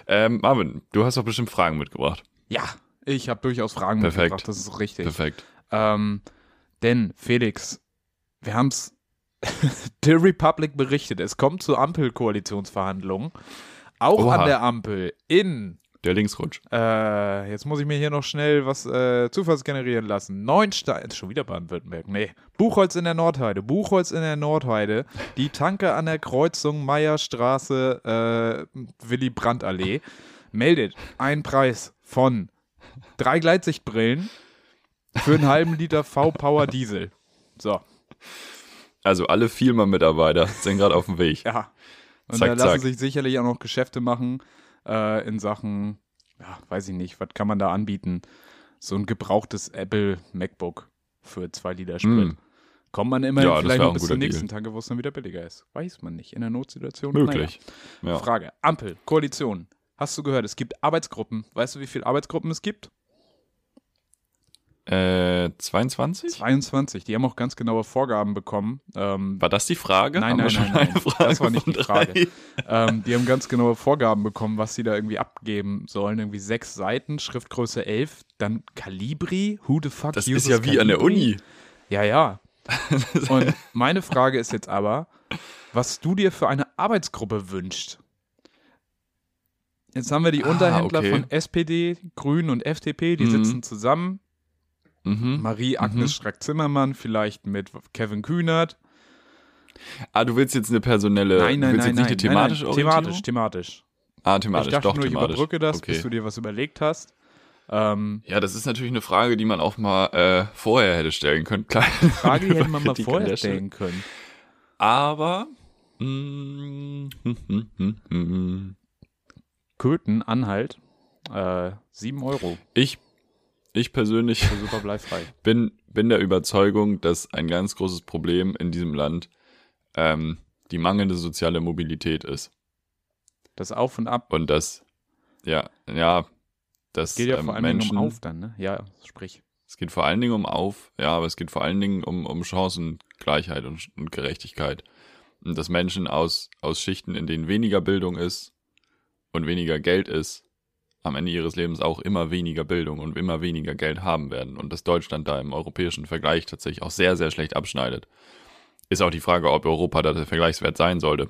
Ähm, Marvin, du hast doch bestimmt Fragen mitgebracht. Ja, ich habe durchaus Fragen Perfekt. mitgebracht, das ist richtig. Perfekt. Ähm, denn, Felix, wir haben es The Republic berichtet, es kommt zu Ampelkoalitionsverhandlungen. Auch Oha. an der Ampel in. Der Linksrutsch. Äh, jetzt muss ich mir hier noch schnell was äh, Zufalls generieren lassen. Neunstein, schon wieder Baden-Württemberg, nee. Buchholz in der Nordheide, Buchholz in der Nordheide, die Tanke an der Kreuzung Meierstraße, äh, Willy Brandt Allee, meldet einen Preis von drei Gleitsichtbrillen für einen halben Liter V-Power Diesel. So. Also alle Vielmann-Mitarbeiter sind gerade auf dem Weg. Ja. Und zack, da lassen zack. sich sicherlich auch noch Geschäfte machen äh, in Sachen, ja, weiß ich nicht, was kann man da anbieten? So ein gebrauchtes Apple MacBook für zwei Liter Sprit. Mm. Kommt man immerhin ja, vielleicht noch bis zum nächsten Tag, wo es dann wieder billiger ist. Weiß man nicht. In der Notsituation. Möglich. Naja. Ja. Frage. Ampel, Koalition. Hast du gehört, es gibt Arbeitsgruppen. Weißt du, wie viele Arbeitsgruppen es gibt? Äh, 22? 22. Die haben auch ganz genaue Vorgaben bekommen. Ähm, war das die Frage? Nein, nein, nein, nein. das war nicht die Frage. ähm, die haben ganz genaue Vorgaben bekommen, was sie da irgendwie abgeben sollen. Irgendwie sechs Seiten, Schriftgröße 11, dann Calibri. Who the fuck Das ist ja wie Calibri? an der Uni. Ja, ja. Und meine Frage ist jetzt aber, was du dir für eine Arbeitsgruppe wünschst. Jetzt haben wir die ah, Unterhändler okay. von SPD, Grünen und FDP, die mhm. sitzen zusammen Mhm. Marie-Agnes mhm. Strack-Zimmermann, vielleicht mit Kevin Kühnert. Ah, du willst jetzt eine personelle, nein, nein, willst nein, jetzt nicht nein, eine thematische nein, thematisch, thematisch. Ah, thematisch, ich dachte doch nur, thematisch. Ich überbrücke das, okay. bis du dir was überlegt hast. Ähm, ja, das ist natürlich eine Frage, die man auch mal äh, vorher hätte stellen können. Klar, Frage hätte man mal vorher stellen können. Aber mm. Köthen, Anhalt, äh, 7 Euro. Ich ich persönlich bin, bin der Überzeugung, dass ein ganz großes Problem in diesem Land ähm, die mangelnde soziale Mobilität ist. Das Auf und Ab. Und das, ja, ja, das geht ja ähm, vor allen Dingen um Auf dann, ne? Ja, sprich. Es geht vor allen Dingen um Auf, ja, aber es geht vor allen Dingen um, um Chancengleichheit und, und Gerechtigkeit. Und dass Menschen aus, aus Schichten, in denen weniger Bildung ist und weniger Geld ist, am Ende ihres Lebens auch immer weniger Bildung und immer weniger Geld haben werden und dass Deutschland da im europäischen Vergleich tatsächlich auch sehr, sehr schlecht abschneidet. Ist auch die Frage, ob Europa da der Vergleichswert sein sollte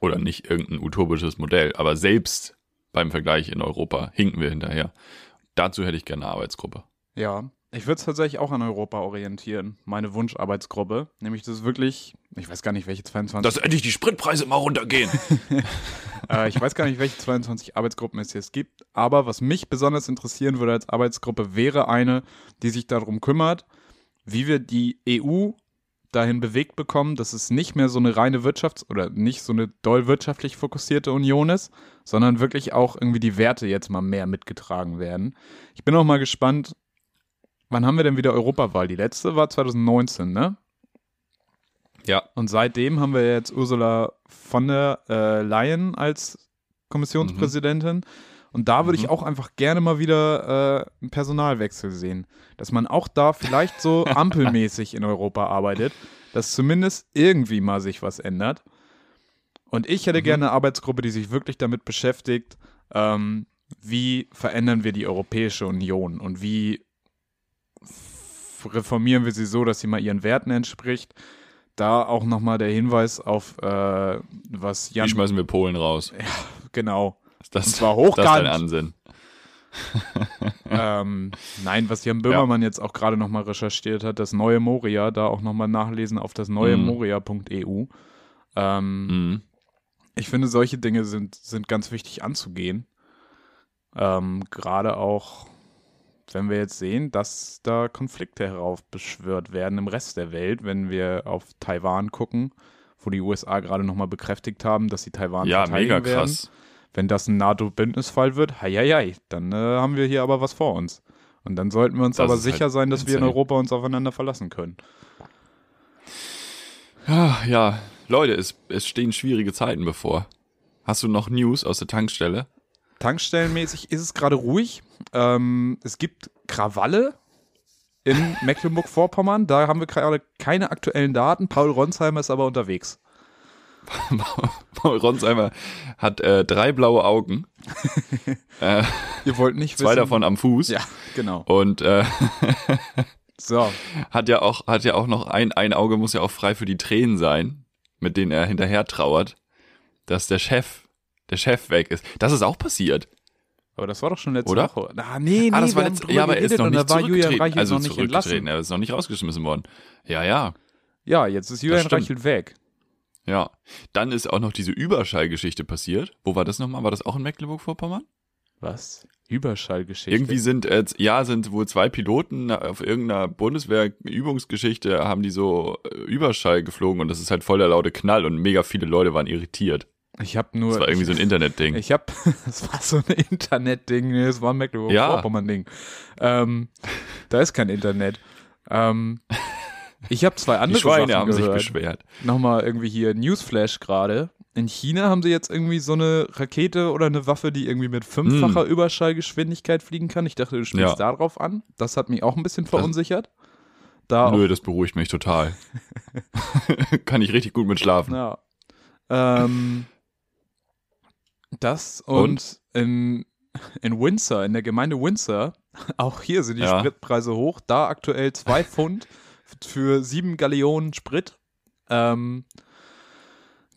oder nicht irgendein utopisches Modell. Aber selbst beim Vergleich in Europa hinken wir hinterher. Dazu hätte ich gerne eine Arbeitsgruppe. Ja, ich würde es tatsächlich auch an Europa orientieren, meine Wunscharbeitsgruppe. Nämlich das ist wirklich, ich weiß gar nicht, welche 22. Dass endlich die Spritpreise mal runtergehen. äh, ich weiß gar nicht, welche 22 Arbeitsgruppen es jetzt gibt, aber was mich besonders interessieren würde als Arbeitsgruppe, wäre eine, die sich darum kümmert, wie wir die EU dahin bewegt bekommen, dass es nicht mehr so eine reine Wirtschafts- oder nicht so eine doll wirtschaftlich fokussierte Union ist, sondern wirklich auch irgendwie die Werte jetzt mal mehr mitgetragen werden. Ich bin auch mal gespannt, Wann haben wir denn wieder Europawahl? Die letzte war 2019, ne? Ja. Und seitdem haben wir jetzt Ursula von der äh, Leyen als Kommissionspräsidentin. Mhm. Und da würde mhm. ich auch einfach gerne mal wieder äh, einen Personalwechsel sehen. Dass man auch da vielleicht so ampelmäßig in Europa arbeitet, dass zumindest irgendwie mal sich was ändert. Und ich hätte mhm. gerne eine Arbeitsgruppe, die sich wirklich damit beschäftigt, ähm, wie verändern wir die Europäische Union und wie reformieren wir sie so, dass sie mal ihren Werten entspricht. Da auch nochmal der Hinweis auf, äh, was Jan. Wie schmeißen wir Polen raus? Ja, genau. Das, Und zwar hochkant. Das ist dein Ansinn. ähm, nein, was Jan Böhmermann ja. jetzt auch gerade nochmal recherchiert hat, das neue Moria, da auch nochmal nachlesen auf das neue mm. Moria.eu. Ähm, mm. Ich finde, solche Dinge sind, sind ganz wichtig anzugehen. Ähm, gerade auch wenn wir jetzt sehen, dass da Konflikte heraufbeschwört werden im Rest der Welt, wenn wir auf Taiwan gucken, wo die USA gerade nochmal bekräftigt haben, dass sie Taiwan ja, verteidigen mega krass. werden. Wenn das ein NATO-Bündnisfall wird, hei, dann äh, haben wir hier aber was vor uns. Und dann sollten wir uns das aber sicher halt sein, dass insane. wir in Europa uns aufeinander verlassen können. Ja, ja. Leute, es, es stehen schwierige Zeiten bevor. Hast du noch News aus der Tankstelle? Tankstellenmäßig ist es gerade ruhig. Ähm, es gibt Krawalle in Mecklenburg-Vorpommern. Da haben wir gerade keine aktuellen Daten. Paul Ronsheimer ist aber unterwegs. Paul Ronsheimer hat äh, drei blaue Augen. äh, Ihr wollt nicht zwei wissen. davon am Fuß. Ja, genau. Und äh, so. hat ja auch hat ja auch noch ein ein Auge muss ja auch frei für die Tränen sein, mit denen er hinterher trauert, dass der Chef der Chef weg ist. Das ist auch passiert. Aber das war doch schon letzte Oder? Woche. Ah, nee, nee, ah, das war letzte, ja, aber er ist noch nicht zurückgetreten. Also noch nicht entlassen. Er ist noch nicht rausgeschmissen worden. Ja, ja. Ja, jetzt ist Julian Reichelt weg. Ja. Dann ist auch noch diese Überschallgeschichte passiert. Wo war das nochmal? War das auch in Mecklenburg-Vorpommern? Was? Überschallgeschichte? Irgendwie sind, äh, ja, sind wohl zwei Piloten auf irgendeiner Bundeswehr-Übungsgeschichte haben die so äh, Überschall geflogen und das ist halt voll der laute Knall und mega viele Leute waren irritiert. Ich habe nur. Das war irgendwie so ein Internetding. Ich habe, das war so ein Internetding, nee, das war ein Mecklenburg-Vorpommern-Ding. Ja. Ähm, da ist kein Internet. Ähm, ich habe zwei andere Die Schweine Sachen haben gehört. sich beschwert. Nochmal irgendwie hier Newsflash gerade. In China haben sie jetzt irgendwie so eine Rakete oder eine Waffe, die irgendwie mit fünffacher mm. Überschallgeschwindigkeit fliegen kann. Ich dachte, du spielst ja. darauf an. Das hat mich auch ein bisschen verunsichert. Da Nö, das beruhigt mich total. kann ich richtig gut mit schlafen. Ja. Ähm, das und, und, in, in Windsor, in der Gemeinde Windsor, auch hier sind die ja. Spritpreise hoch. Da aktuell zwei Pfund für sieben Gallionen Sprit. Ähm,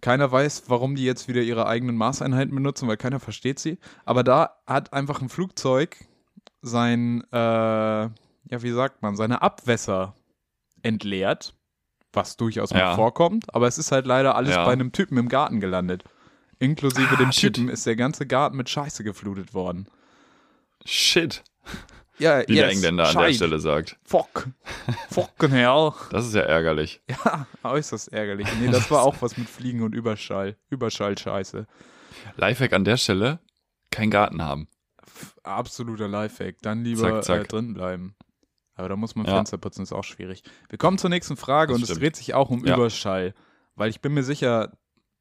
keiner weiß, warum die jetzt wieder ihre eigenen Maßeinheiten benutzen, weil keiner versteht sie. Aber da hat einfach ein Flugzeug sein, äh, ja, wie sagt man, seine Abwässer entleert, was durchaus ja. mal vorkommt. Aber es ist halt leider alles ja. bei einem Typen im Garten gelandet. Inklusive ah, dem shit. Typen ist der ganze Garten mit Scheiße geflutet worden. Shit. Ja, Wie yes, der Engländer Scheid. an der Stelle sagt. Fuck. Fucking hell. Das ist ja ärgerlich. Ja, äußerst ärgerlich. Nee, das war auch was mit Fliegen und Überschall. Überschall-Scheiße. Lifehack an der Stelle, kein Garten haben. Absoluter Lifehack. Dann lieber zack, zack. Äh, drin bleiben. Aber da muss man ja. Fenster putzen, ist auch schwierig. Wir kommen zur nächsten Frage das und stimmt. es dreht sich auch um ja. Überschall. Weil ich bin mir sicher,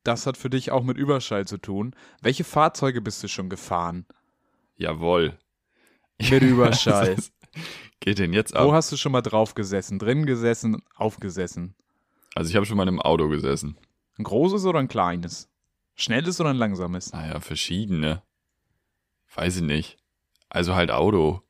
das hat für dich auch mit Überschall zu tun. Welche Fahrzeuge bist du schon gefahren? Jawohl. Mit Überschall. geht denn jetzt ab? Wo hast du schon mal drauf gesessen? Drin gesessen, aufgesessen? Also ich habe schon mal in einem Auto gesessen. Ein großes oder ein kleines? Schnelles oder ein langsames? Naja, verschiedene. Weiß ich nicht. Also halt Auto.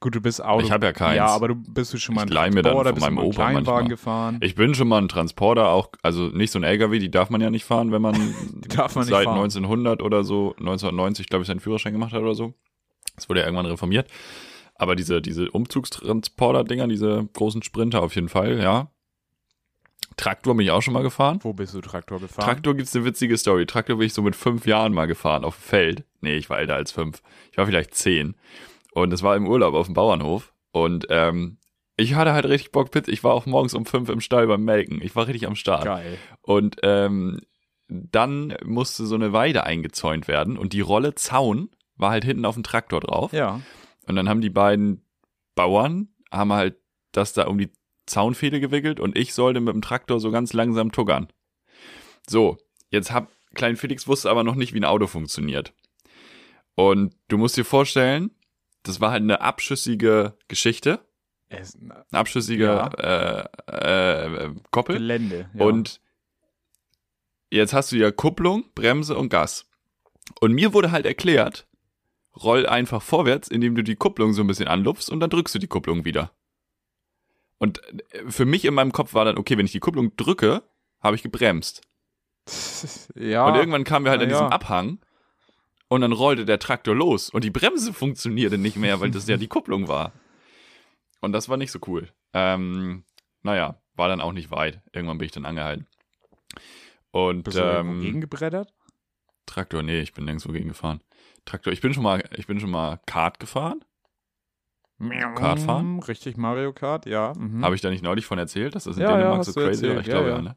Gut, du bist Auto. Ich habe ja keins. Ja, aber du bist du schon mal ein Transporter, von meinem Opa Kleinwagen manchmal. gefahren. Ich bin schon mal ein Transporter, auch also nicht so ein LKW, die darf man ja nicht fahren, wenn man, man seit fahren. 1900 oder so 1990, glaube ich, seinen Führerschein gemacht hat oder so. Das wurde ja irgendwann reformiert. Aber diese diese Umzugstransporter Dinger, diese großen Sprinter auf jeden Fall, ja. Traktor bin ich auch schon mal gefahren. Wo bist du Traktor gefahren? Traktor gibt's eine witzige Story. Traktor bin ich so mit fünf Jahren mal gefahren auf dem Feld. Nee, ich war älter als fünf. Ich war vielleicht zehn. Und es war im Urlaub auf dem Bauernhof. Und ähm, ich hatte halt richtig Bock Pizza. Ich war auch morgens um fünf im Stall beim Melken. Ich war richtig am Start. Geil. Und ähm, dann musste so eine Weide eingezäunt werden und die Rolle Zaun war halt hinten auf dem Traktor drauf. Ja. Und dann haben die beiden Bauern haben halt das da um die Zaunfäde gewickelt und ich sollte mit dem Traktor so ganz langsam tuggern. So, jetzt hab Klein Felix wusste aber noch nicht, wie ein Auto funktioniert. Und du musst dir vorstellen, das war halt eine abschüssige Geschichte. Es, eine abschüssige ja. äh, äh, Koppel. Gelände. Ja. Und jetzt hast du ja Kupplung, Bremse und Gas. Und mir wurde halt erklärt, roll einfach vorwärts, indem du die Kupplung so ein bisschen anlupfst und dann drückst du die Kupplung wieder. Und für mich in meinem Kopf war dann, okay, wenn ich die Kupplung drücke, habe ich gebremst. Ja. Und irgendwann kamen wir halt an diesem ja. Abhang und dann rollte der Traktor los und die Bremse funktionierte nicht mehr, weil das ja die Kupplung war. Und das war nicht so cool. Ähm, naja, war dann auch nicht weit. Irgendwann bin ich dann angehalten. Und Bist du ähm, gegengebreddert? Traktor, nee, ich bin nirgendwo gegen gefahren. Traktor, ich bin schon mal, ich bin schon mal Kart gefahren. Kart fahren? Richtig, Mario Kart, ja. Mhm. Habe ich da nicht neulich von erzählt, dass das in ja, Dänemark ja, so crazy war? Ich ja, glaube ja. Ne?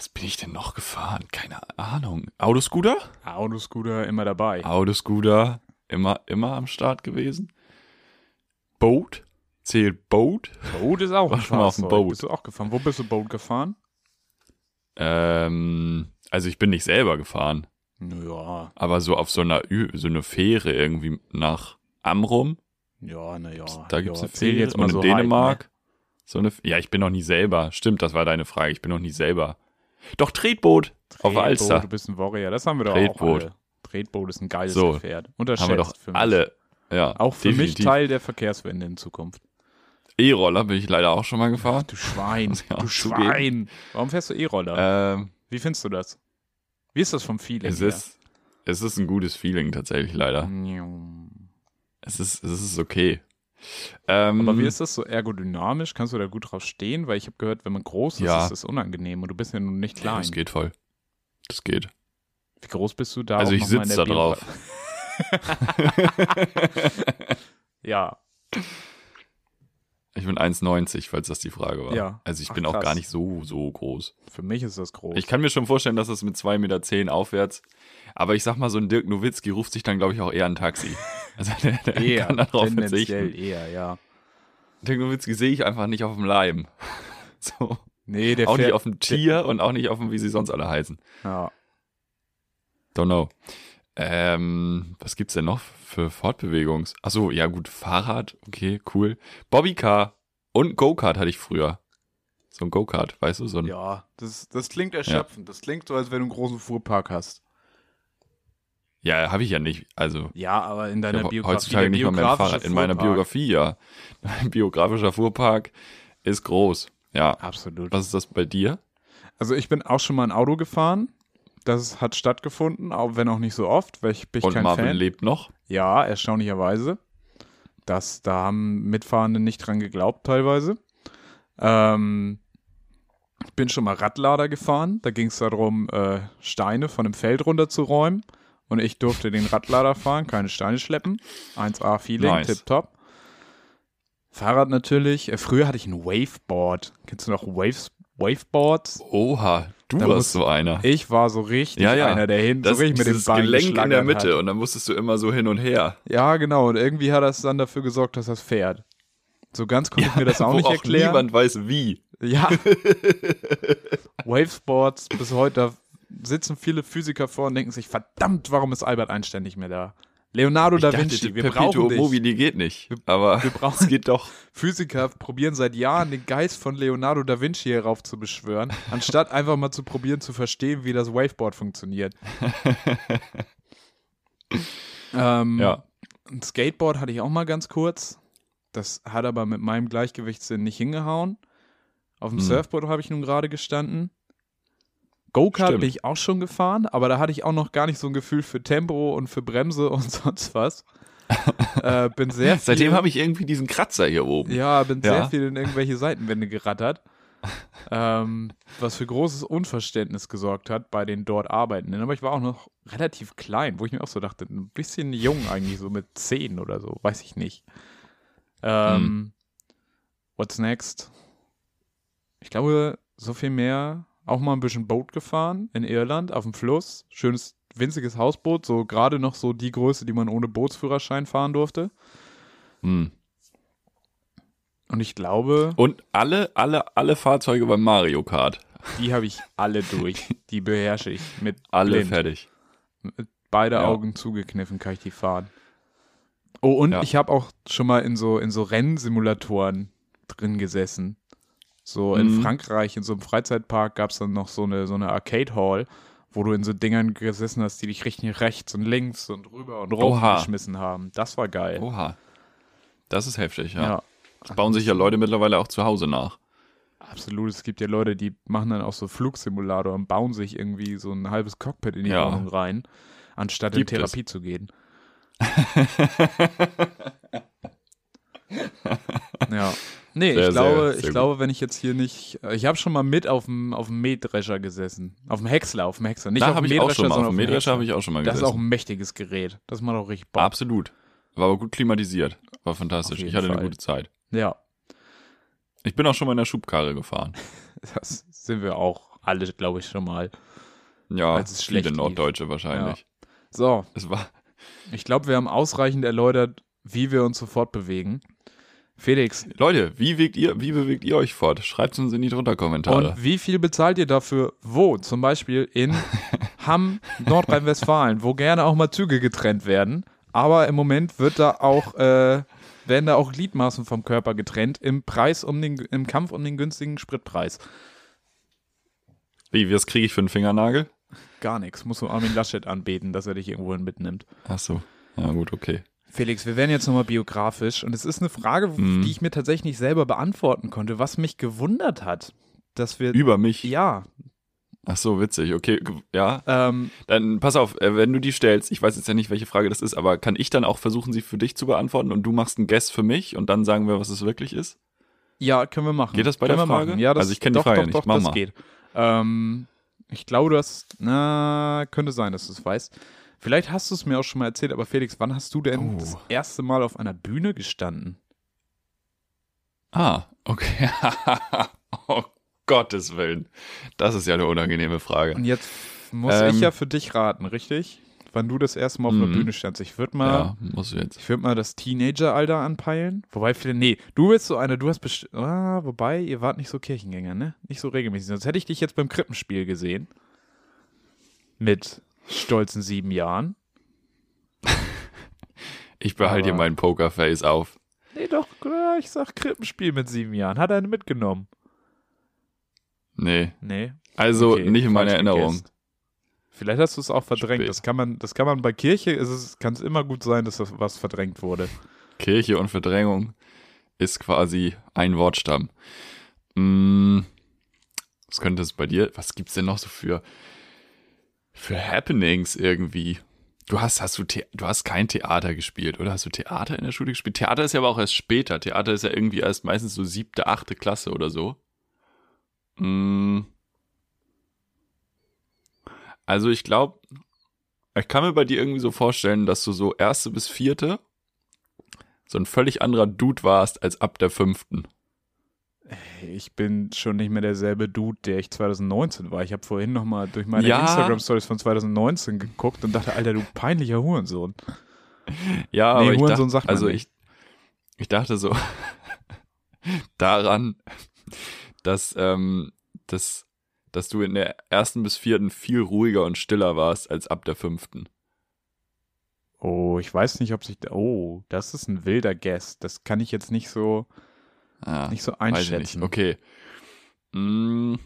Was bin ich denn noch gefahren? Keine Ahnung. Autoscooter? Autoscooter immer dabei. Autoscooter immer, immer am Start gewesen. Boat? Zählt Boat? Boat ist auch ein Fahrzeug. auf dem Boat. Bist du auch gefahren? Wo bist du Boat gefahren? Ähm, also ich bin nicht selber gefahren. Ja. Aber so auf so einer so eine Fähre irgendwie nach Amrum. Ja, naja. Da gibt es ja, eine Fähre. Jetzt mal und so in Dänemark. Hype, ne? So eine, ja, ich bin noch nie selber. Stimmt, das war deine Frage. Ich bin noch nie selber. Doch, Tretboot, Tretboot auf Alster. Du bist ein Warrior, das haben wir doch Tretboot. auch alle. Tretboot ist ein geiles so, Pferd. Unterschätzt haben wir doch für mich. alle. Ja, auch für definitiv. mich Teil der Verkehrswende in Zukunft. E-Roller bin ich leider auch schon mal gefahren. Du Schwein, du Schwein. Warum fährst du E-Roller? Ähm, Wie findest du das? Wie ist das vom Feeling es her? ist, es ist ein gutes Feeling tatsächlich leider. Es ist, es ist okay. Ähm, Aber wie ist das so ergodynamisch? Kannst du da gut drauf stehen? Weil ich habe gehört, wenn man groß ist, Ja. ist es unangenehm und du bist ja nun nicht ja, klein. das geht voll. Das geht. Wie groß bist du da? Also ich sitze da Bio- drauf. ja, Ich bin 1,90, falls das die Frage war. Ja. Also ich Ach, bin auch krass. gar nicht so, so groß. für mich ist das groß. Ich kann mir schon vorstellen, dass das mit 2,10 Meter aufwärts. Aber ich sag mal, so ein Dirk Nowitzki ruft sich dann, glaube ich, auch eher ein Taxi. Also der, der eher, kann darauf verzichten. eher, ja. Dirk Nowitzki sehe ich einfach nicht auf dem Leim. So. Nee, der auch nicht fährt, auf dem Tier und auch nicht auf dem, wie sie sonst alle heißen. ja. Don't know. Ähm, was gibt's denn noch für Fortbewegungs? Achso, ja gut, Fahrrad, okay, cool. Bobbycar und Go-Kart hatte ich früher. So ein Go-Kart, weißt du, so ein Ja, das, das klingt erschöpfend. Das klingt so, als wenn du einen großen Fuhrpark hast. Ja, habe ich ja nicht. Also Ja, aber in deiner ja, Biografie. heutzutage nicht mal mehr ein biografische Fahrrad. In meiner Biografie ja. Mein biografischer Fuhrpark ist groß. Ja. Absolut. Was ist das bei dir? Also ich bin auch schon mal ein Auto gefahren. Das hat stattgefunden, auch wenn auch nicht so oft, weil ich bin Und kein Marvin Fan. lebt noch? Ja, erstaunlicherweise. Das, da haben Mitfahrende nicht dran geglaubt teilweise. Ähm, ich bin schon mal Radlader gefahren. Da ging es darum, äh, Steine von dem Feld runterzuräumen. Und ich durfte den Radlader fahren, keine Steine schleppen. 1A Feeling, Nice. tipptopp. Fahrrad natürlich. Äh, früher hatte ich ein Waveboard. Kennst du noch Waves, Waveboards? Oha, du Da warst so einer. Ich war so richtig Ja, ja. einer, der hin, Das so richtig mit dem Bein Gelenk in der Mitte Hat. und dann musstest du immer so hin und her. Ja, genau. Und irgendwie hat das dann dafür gesorgt, dass das fährt. So ganz konnte ich mir das auch nicht auch erklären. niemand weiß wie. Ja. Wavesports bis heute da sitzen viele Physiker vor und denken sich, verdammt, warum ist Albert Einstein nicht mehr da? Leonardo da Vinci, wir brauchen Perpetuum dich. mobile geht nicht. Aber wir brauchen- es geht doch. Physiker probieren seit Jahren den Geist von Leonardo da Vinci herauf zu beschwören, anstatt einfach mal zu probieren zu verstehen, wie das Waveboard funktioniert. ähm, Ja. Ein Skateboard hatte ich auch mal ganz kurz. Das hat aber mit meinem Gleichgewichtssinn nicht hingehauen. Auf dem Hm. Surfboard habe ich nun gerade gestanden. Go-Kart bin ich auch schon gefahren, aber da hatte ich auch noch gar nicht so ein Gefühl für Tempo und für Bremse und sonst was. äh, bin sehr viel, Seitdem habe ich irgendwie diesen Kratzer hier oben. ja, bin sehr Ja. viel in irgendwelche Seitenwände gerattert. ähm, was für großes Unverständnis gesorgt hat bei den dort Arbeitenden. Aber ich war auch noch relativ klein, wo ich mir auch so dachte, ein bisschen jung eigentlich, so mit 10 oder so, weiß ich nicht. Ähm, Hm. What's next? Ich glaube, so viel mehr. Auch mal ein bisschen Boot gefahren in Irland auf dem Fluss. Schönes, winziges Hausboot, so gerade noch so die Größe, die man ohne Bootsführerschein fahren durfte. Hm. Und ich glaube, Und alle, alle, alle Fahrzeuge beim Mario Kart. Die habe ich alle durch. Die beherrsche ich mit Alle blind. fertig. Mit beide Ja. Augen zugekniffen kann ich die fahren. Oh, und Ja. ich habe auch schon mal in so, in so Rennsimulatoren drin gesessen. So in Mhm. Frankreich, in so einem Freizeitpark gab es dann noch so eine, so eine Arcade Hall, wo du in so Dingern gesessen hast, die dich richtig rechts und links und rüber und rum geschmissen haben. Das war geil. Oha. Das ist heftig, ja. ja. Das bauen sich ja Leute mittlerweile auch zu Hause nach. Absolut. Es gibt ja Leute, die machen dann auch so Flugsimulator und bauen sich irgendwie so ein halbes Cockpit in die Ja. Wohnung rein, anstatt Gibt in es. Therapie zu gehen. ja. Nee, Sehr, ich glaube, sehr, ich sehr glaube, wenn ich jetzt hier nicht, ich habe schon mal mit auf dem auf dem Mähdrescher gesessen, auf dem Häcksler, auf dem Häcksler, nicht da auf dem ich schon mal. Auf sondern dem Mähdrescher habe ich auch schon mal Das gesessen. ist auch ein mächtiges Gerät. Das macht auch richtig Bock. Absolut. War aber gut klimatisiert. War fantastisch. Ich hatte Fall. eine gute Zeit. Ja. Ich bin auch schon mal in der Schubkarre gefahren. Das sind wir auch alle, glaube ich, schon mal. Ja, als es viele Norddeutsche wahrscheinlich. Ja. So. Es war. Ich glaube, wir haben ausreichend erläutert, wie wir uns sofort bewegen. Felix. Leute, wie, bewegt ihr, wie bewegt ihr euch fort? Schreibt es uns in die drunter Kommentare. Und wie viel bezahlt ihr dafür? Wo? Zum Beispiel in Hamm, Nordrhein-Westfalen, wo gerne auch mal Züge getrennt werden. Aber im Moment wird da auch, äh, werden da auch Gliedmaßen vom Körper getrennt im Preis um den, im Kampf um den günstigen Spritpreis. Wie, was kriege ich für einen Fingernagel? Gar nichts. Musst du Armin Laschet anbeten, dass er dich irgendwo mitnimmt. Ach so. Ja, gut, okay. Felix, wir werden jetzt nochmal biografisch und es ist eine Frage, mhm. die ich mir tatsächlich nicht selber beantworten konnte, was mich gewundert hat, dass wir. Über mich? Ja. Ach so, witzig, okay, ja. Ähm, dann pass auf, äh, wenn du die stellst, ich weiß jetzt ja nicht, welche Frage das ist, aber kann ich dann auch versuchen, sie für dich zu beantworten und du machst einen Guess für mich und dann sagen wir, was es wirklich ist? Ja, können wir machen. Geht das bei können der Frage? Ja, das, also ich kenne die Frage doch, nicht. Doch, Mach das mal. geht. Ähm, ich glaube, du hast, na, könnte sein, dass du es weißt. Vielleicht hast du es mir auch schon mal erzählt, aber Felix, wann hast du denn oh. das erste Mal auf einer Bühne gestanden? Ah, okay. oh Gottes Willen. Das ist ja eine unangenehme Frage. Und jetzt muss ähm, ich ja für dich raten, richtig? Wann du das erste Mal auf einer mhm. Bühne standst. Ich würde mal, ja, musst du jetzt. Ich würde mal das Teenager-Alter anpeilen. Wobei, nee, du bist so einer, du hast bestimmt, ah, wobei, ihr wart nicht so Kirchengänger, ne? Nicht so regelmäßig. Sonst hätte ich dich jetzt beim Krippenspiel gesehen. Mit stolzen sieben Jahren. ich behalte hier meinen Pokerface auf. Nee, doch, ich sag Krippenspiel mit sieben Jahren. Hat er mitgenommen? Nee. Nee. Also okay, nicht in meiner Erinnerung. Gegessen. Vielleicht hast du es auch verdrängt. Das kann man, das kann man bei Kirche, kann es immer gut sein, dass das was verdrängt wurde. Kirche und Verdrängung ist quasi ein Wortstamm. Hm, was könnte es bei dir, was gibt es denn noch so für für Happenings irgendwie. Du hast, hast du, du hast kein Theater gespielt, oder? Hast du Theater in der Schule gespielt? Theater ist ja aber auch erst später. Theater ist ja irgendwie erst meistens so siebte, achte Klasse oder so. Mm. Also ich glaube, ich kann mir bei dir irgendwie so vorstellen, dass du so erste bis vierte so ein völlig anderer Dude warst als ab der fünften ich bin schon nicht mehr derselbe Dude, der ich 2019 war. Ich habe vorhin noch mal durch meine ja. Instagram-Stories von 2019 geguckt und dachte, Alter, du peinlicher Hurensohn. Ja, nee, aber Hurensohn ich dachte, also ich, ich dachte so daran, dass, ähm, dass, dass du in der ersten bis vierten viel ruhiger und stiller warst als ab der fünften. Oh, ich weiß nicht, ob sich. Oh, das ist ein wilder Guess. Das kann ich jetzt nicht so. Ah, nicht so einschätzen. Nicht. Okay. Mm.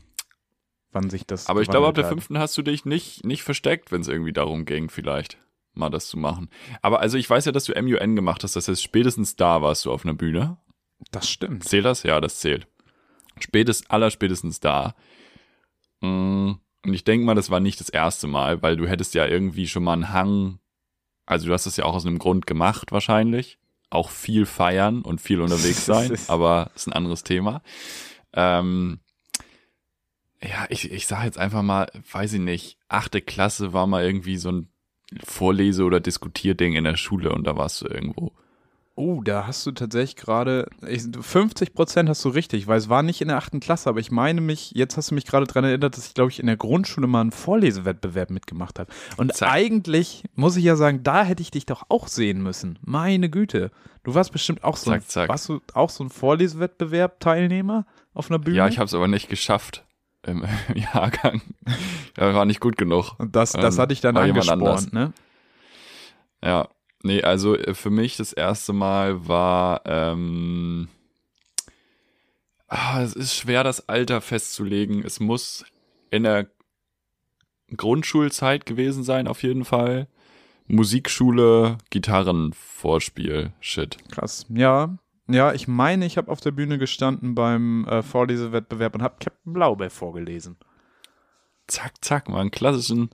Wann sich das. Aber ich glaube, ab der fünften hast du dich nicht, nicht versteckt, wenn es irgendwie darum ging, vielleicht mal das zu machen. Aber also ich weiß ja, dass du MUN gemacht hast, das heißt, spätestens da warst du auf einer Bühne. Das stimmt. Zählt das? Ja, das zählt. Spätest, allerspätestens da. Mm. Und ich denke mal, das war nicht das erste Mal, weil du hättest ja irgendwie schon mal einen Hang. Also du hast das ja auch aus einem Grund gemacht, wahrscheinlich auch viel feiern und viel unterwegs sein, aber ist ein anderes Thema. Ähm, ja, ich, ich sage jetzt einfach mal, weiß ich nicht, achte Klasse war mal irgendwie so ein Vorlese- oder Diskutierding in der Schule und da warst du irgendwo. Oh, da hast du tatsächlich gerade 50 Prozent hast du richtig, weil es war nicht in der achten Klasse, aber ich meine mich, jetzt hast du mich gerade daran erinnert, dass ich glaube ich in der Grundschule mal einen Vorlesewettbewerb mitgemacht habe. Und Zack. eigentlich muss ich ja sagen, da hätte ich dich doch auch sehen müssen. Meine Güte, du warst bestimmt auch so, zack, ein, zack. warst du auch so ein Vorlesewettbewerb Teilnehmer auf einer Bühne? Ja, ich habe es aber nicht geschafft im, Jahrgang. Ja, war nicht gut genug. Und das, das ähm, hatte ich dann angespornt, ne? Ja, Nee, also äh, für mich das erste Mal war, ähm, ah, es ist schwer, das Alter festzulegen. Es muss in der Grundschulzeit gewesen sein, auf jeden Fall. Musikschule, Gitarrenvorspiel, shit. Krass. Ja, ja, ich meine, ich habe auf der Bühne gestanden beim äh, Vorlesewettbewerb und habe Captain Blaubeer vorgelesen. Zack, zack, mal einen klassischen,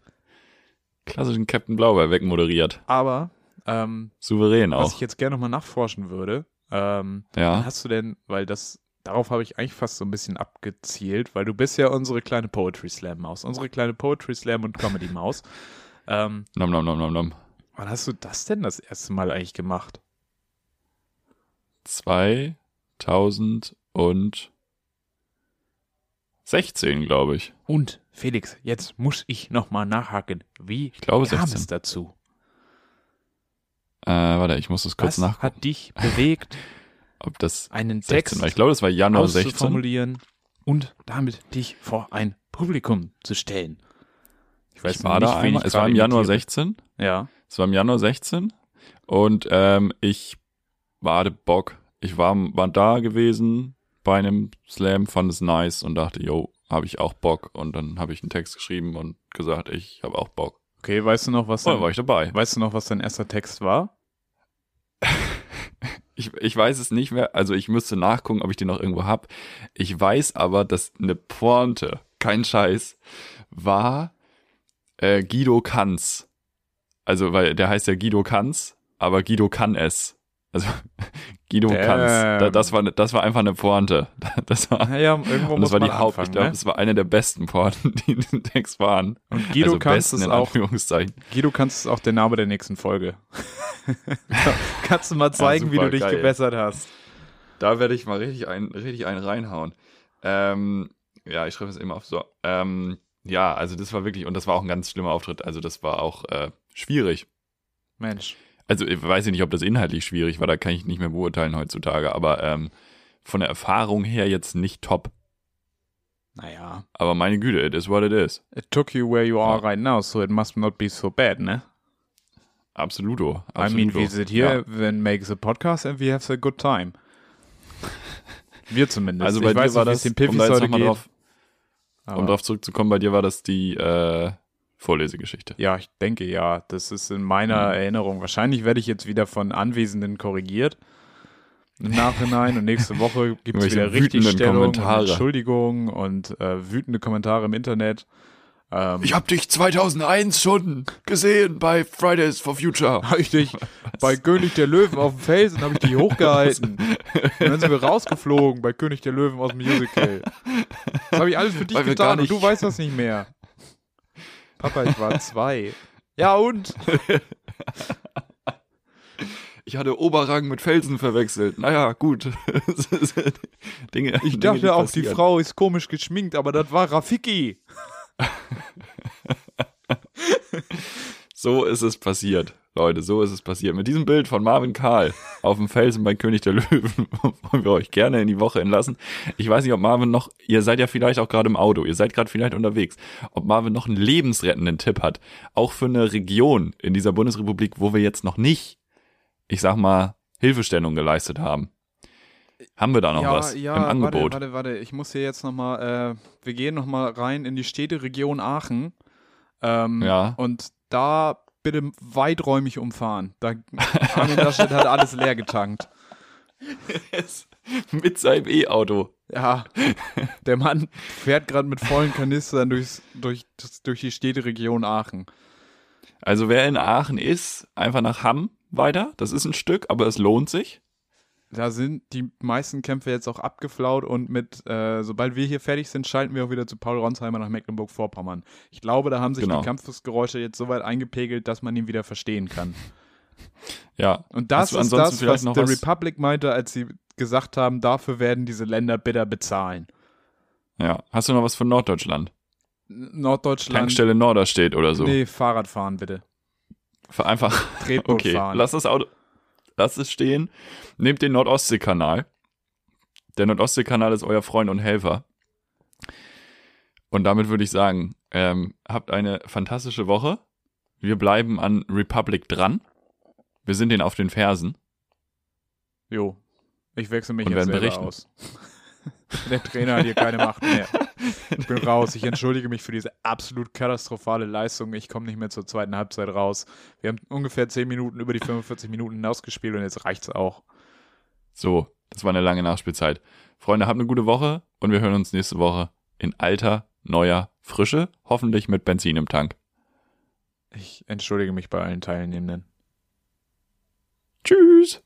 klassischen Captain Blaubeer wegmoderiert. Aber ähm, Souverän auch. Was ich jetzt gerne nochmal nachforschen würde. Ähm, ja. Hast du denn, weil das, darauf habe ich eigentlich fast so ein bisschen abgezielt, weil du bist ja unsere kleine Poetry Slam Maus, unsere kleine Poetry Slam und Comedy Maus. ähm, nom, nom, nom, nom, nom. Wann hast du das denn das erste Mal eigentlich gemacht? 2016, glaube ich. Und Felix, jetzt muss ich nochmal nachhaken. Wie ich glaube, kam 16. es dazu? Äh, warte, ich muss das kurz Was nachgucken. hat dich bewegt, ob das einen 16 Text war. Ich glaube, das war Januar 16. auszuformulieren und damit dich vor ein Publikum zu stellen? Ich Ich war da wen einmal, es war im Januar imitiere. 16. Ja. Es war im Januar 16 und ähm, ich war hatte Bock. Ich war, war da gewesen bei einem Slam, fand es nice und dachte, yo, habe ich auch Bock. Und dann habe ich einen Text geschrieben und gesagt, ich habe auch Bock. Okay, weißt du noch, was dann dein, war ich dabei. weißt du noch, was dein erster Text war? Ich, ich weiß es nicht mehr, also ich müsste nachgucken, ob ich den noch irgendwo hab. Ich weiß aber, dass eine Pointe, kein Scheiß, war äh, Guido Kanz. Also, weil der heißt ja Guido Kanz, aber Guido kann es. Also Guido Damn. Kanz. Da, das, war, ne- das war einfach eine Pointe. Das war, Naja, irgendwo und muss das war die Haupt. anfangen, ich glaube, ne? das war eine der besten Pointen, die in dem Text waren. Und Guido also es in auch. Guido kannst es auch der Name der nächsten Folge. kannst du mal zeigen, wie super, du dich geil. gebessert hast. Da werde ich mal richtig ein, richtig einen reinhauen. Ähm, ja, ich schreibe es eben auf so. Ähm, ja, also das war wirklich, und das war auch ein ganz schlimmer Auftritt. Also das war auch äh, schwierig. Mensch. Also ich weiß nicht, ob das inhaltlich schwierig war, da kann ich nicht mehr beurteilen heutzutage, aber ähm, von der Erfahrung her jetzt nicht top. Naja. Aber meine Güte, it is what it is. It took you where you are Ja. right now, so it must not be so bad, ne? Absoluto. I mean, absoluto. we sit here and make the podcast and we have a good time. Wir zumindest. Also bei ich dir weiß war nicht, das, den um Piffis da jetzt heute geht. drauf, um drauf zurückzukommen, bei dir war das die äh, Vorlesegeschichte. Ja, ich denke ja. Das ist in meiner Mhm. Erinnerung. Wahrscheinlich werde ich jetzt wieder von Anwesenden korrigiert. Im Nachhinein und nächste Woche gibt es wieder Richtigstellung und Kommentare. Entschuldigung und äh, wütende Kommentare im Internet. Ähm, Ich habe dich 2001 schon gesehen bei Fridays for Future. hab ich dich bei König der Löwen auf dem Felsen habe ich dich hochgehalten. Und dann sind wir rausgeflogen bei König der Löwen aus dem Musical. Das habe ich alles für dich Weil getan und du weißt das nicht mehr. Papa, ich war zwei. Ja und? Ich hatte Oberrang mit Felsen verwechselt. Naja, gut. Dinge, Ich Dinge, dachte auch, die. Frau ist komisch geschminkt, aber das war Rafiki. So ist es passiert, Leute, so ist es passiert. Mit diesem Bild von Marvin Karl auf dem Felsen bei König der Löwen wollen wir euch gerne in die Woche entlassen. Ich weiß nicht, ob Marvin noch, ihr seid ja vielleicht auch gerade im Auto, ihr seid gerade vielleicht unterwegs, ob Marvin noch einen lebensrettenden Tipp hat, auch für eine Region in dieser Bundesrepublik, wo wir jetzt noch nicht, ich sag mal, Hilfestellung geleistet haben. Haben wir da noch was im Angebot? Warte, warte, warte. Ich muss hier jetzt nochmal, äh, wir gehen nochmal rein in die Städteregion Aachen. Ähm, Ja. Und da bitte weiträumig umfahren. Da, Armin Laschet hat alles leer getankt. Mit seinem E-Auto. Ja, der Mann fährt gerade mit vollen Kanistern durchs, durch, durch die Städteregion Aachen. Also wer in Aachen ist, einfach nach Hamm weiter. Das ist ein Stück, aber es lohnt sich. Da sind die meisten Kämpfe jetzt auch abgeflaut und mit, äh, sobald wir hier fertig sind, schalten wir auch wieder zu Paul Ronsheimer nach Mecklenburg-Vorpommern. Ich glaube, da haben sich Genau. die Kampfesgeräusche jetzt so weit eingepegelt, dass man ihn wieder verstehen kann. Ja. Und das ist das, was The was- Republic meinte, als sie gesagt haben, dafür werden diese Länder bitter bezahlen. Ja. Hast du noch was von Norddeutschland? Norddeutschland. Tankstelle Norderstedt oder so. Nee, Fahrradfahren bitte. Einfach. Tretboot Okay. fahren. Lass das Auto. Lass es stehen. Nehmt den Nordostseekanal. Der Nordostseekanal ist euer Freund und Helfer. Und damit würde ich sagen, ähm, habt eine fantastische Woche. Wir bleiben an Republic dran. Wir sind den auf den Fersen. Jo. Ich wechsle mich Und jetzt werden selber berichten. aus. Der Trainer hat hier keine Macht mehr. Ich bin raus. Ich entschuldige mich für diese absolut katastrophale Leistung. Ich komme nicht mehr zur zweiten Halbzeit raus. Wir haben ungefähr 10 Minuten über die 45 Minuten hinausgespielt und jetzt reicht's auch. So, das war eine lange Nachspielzeit. Freunde, habt eine gute Woche und wir hören uns nächste Woche in alter, neuer Frische, hoffentlich mit Benzin im Tank. Ich entschuldige mich bei allen Teilnehmenden. Tschüss!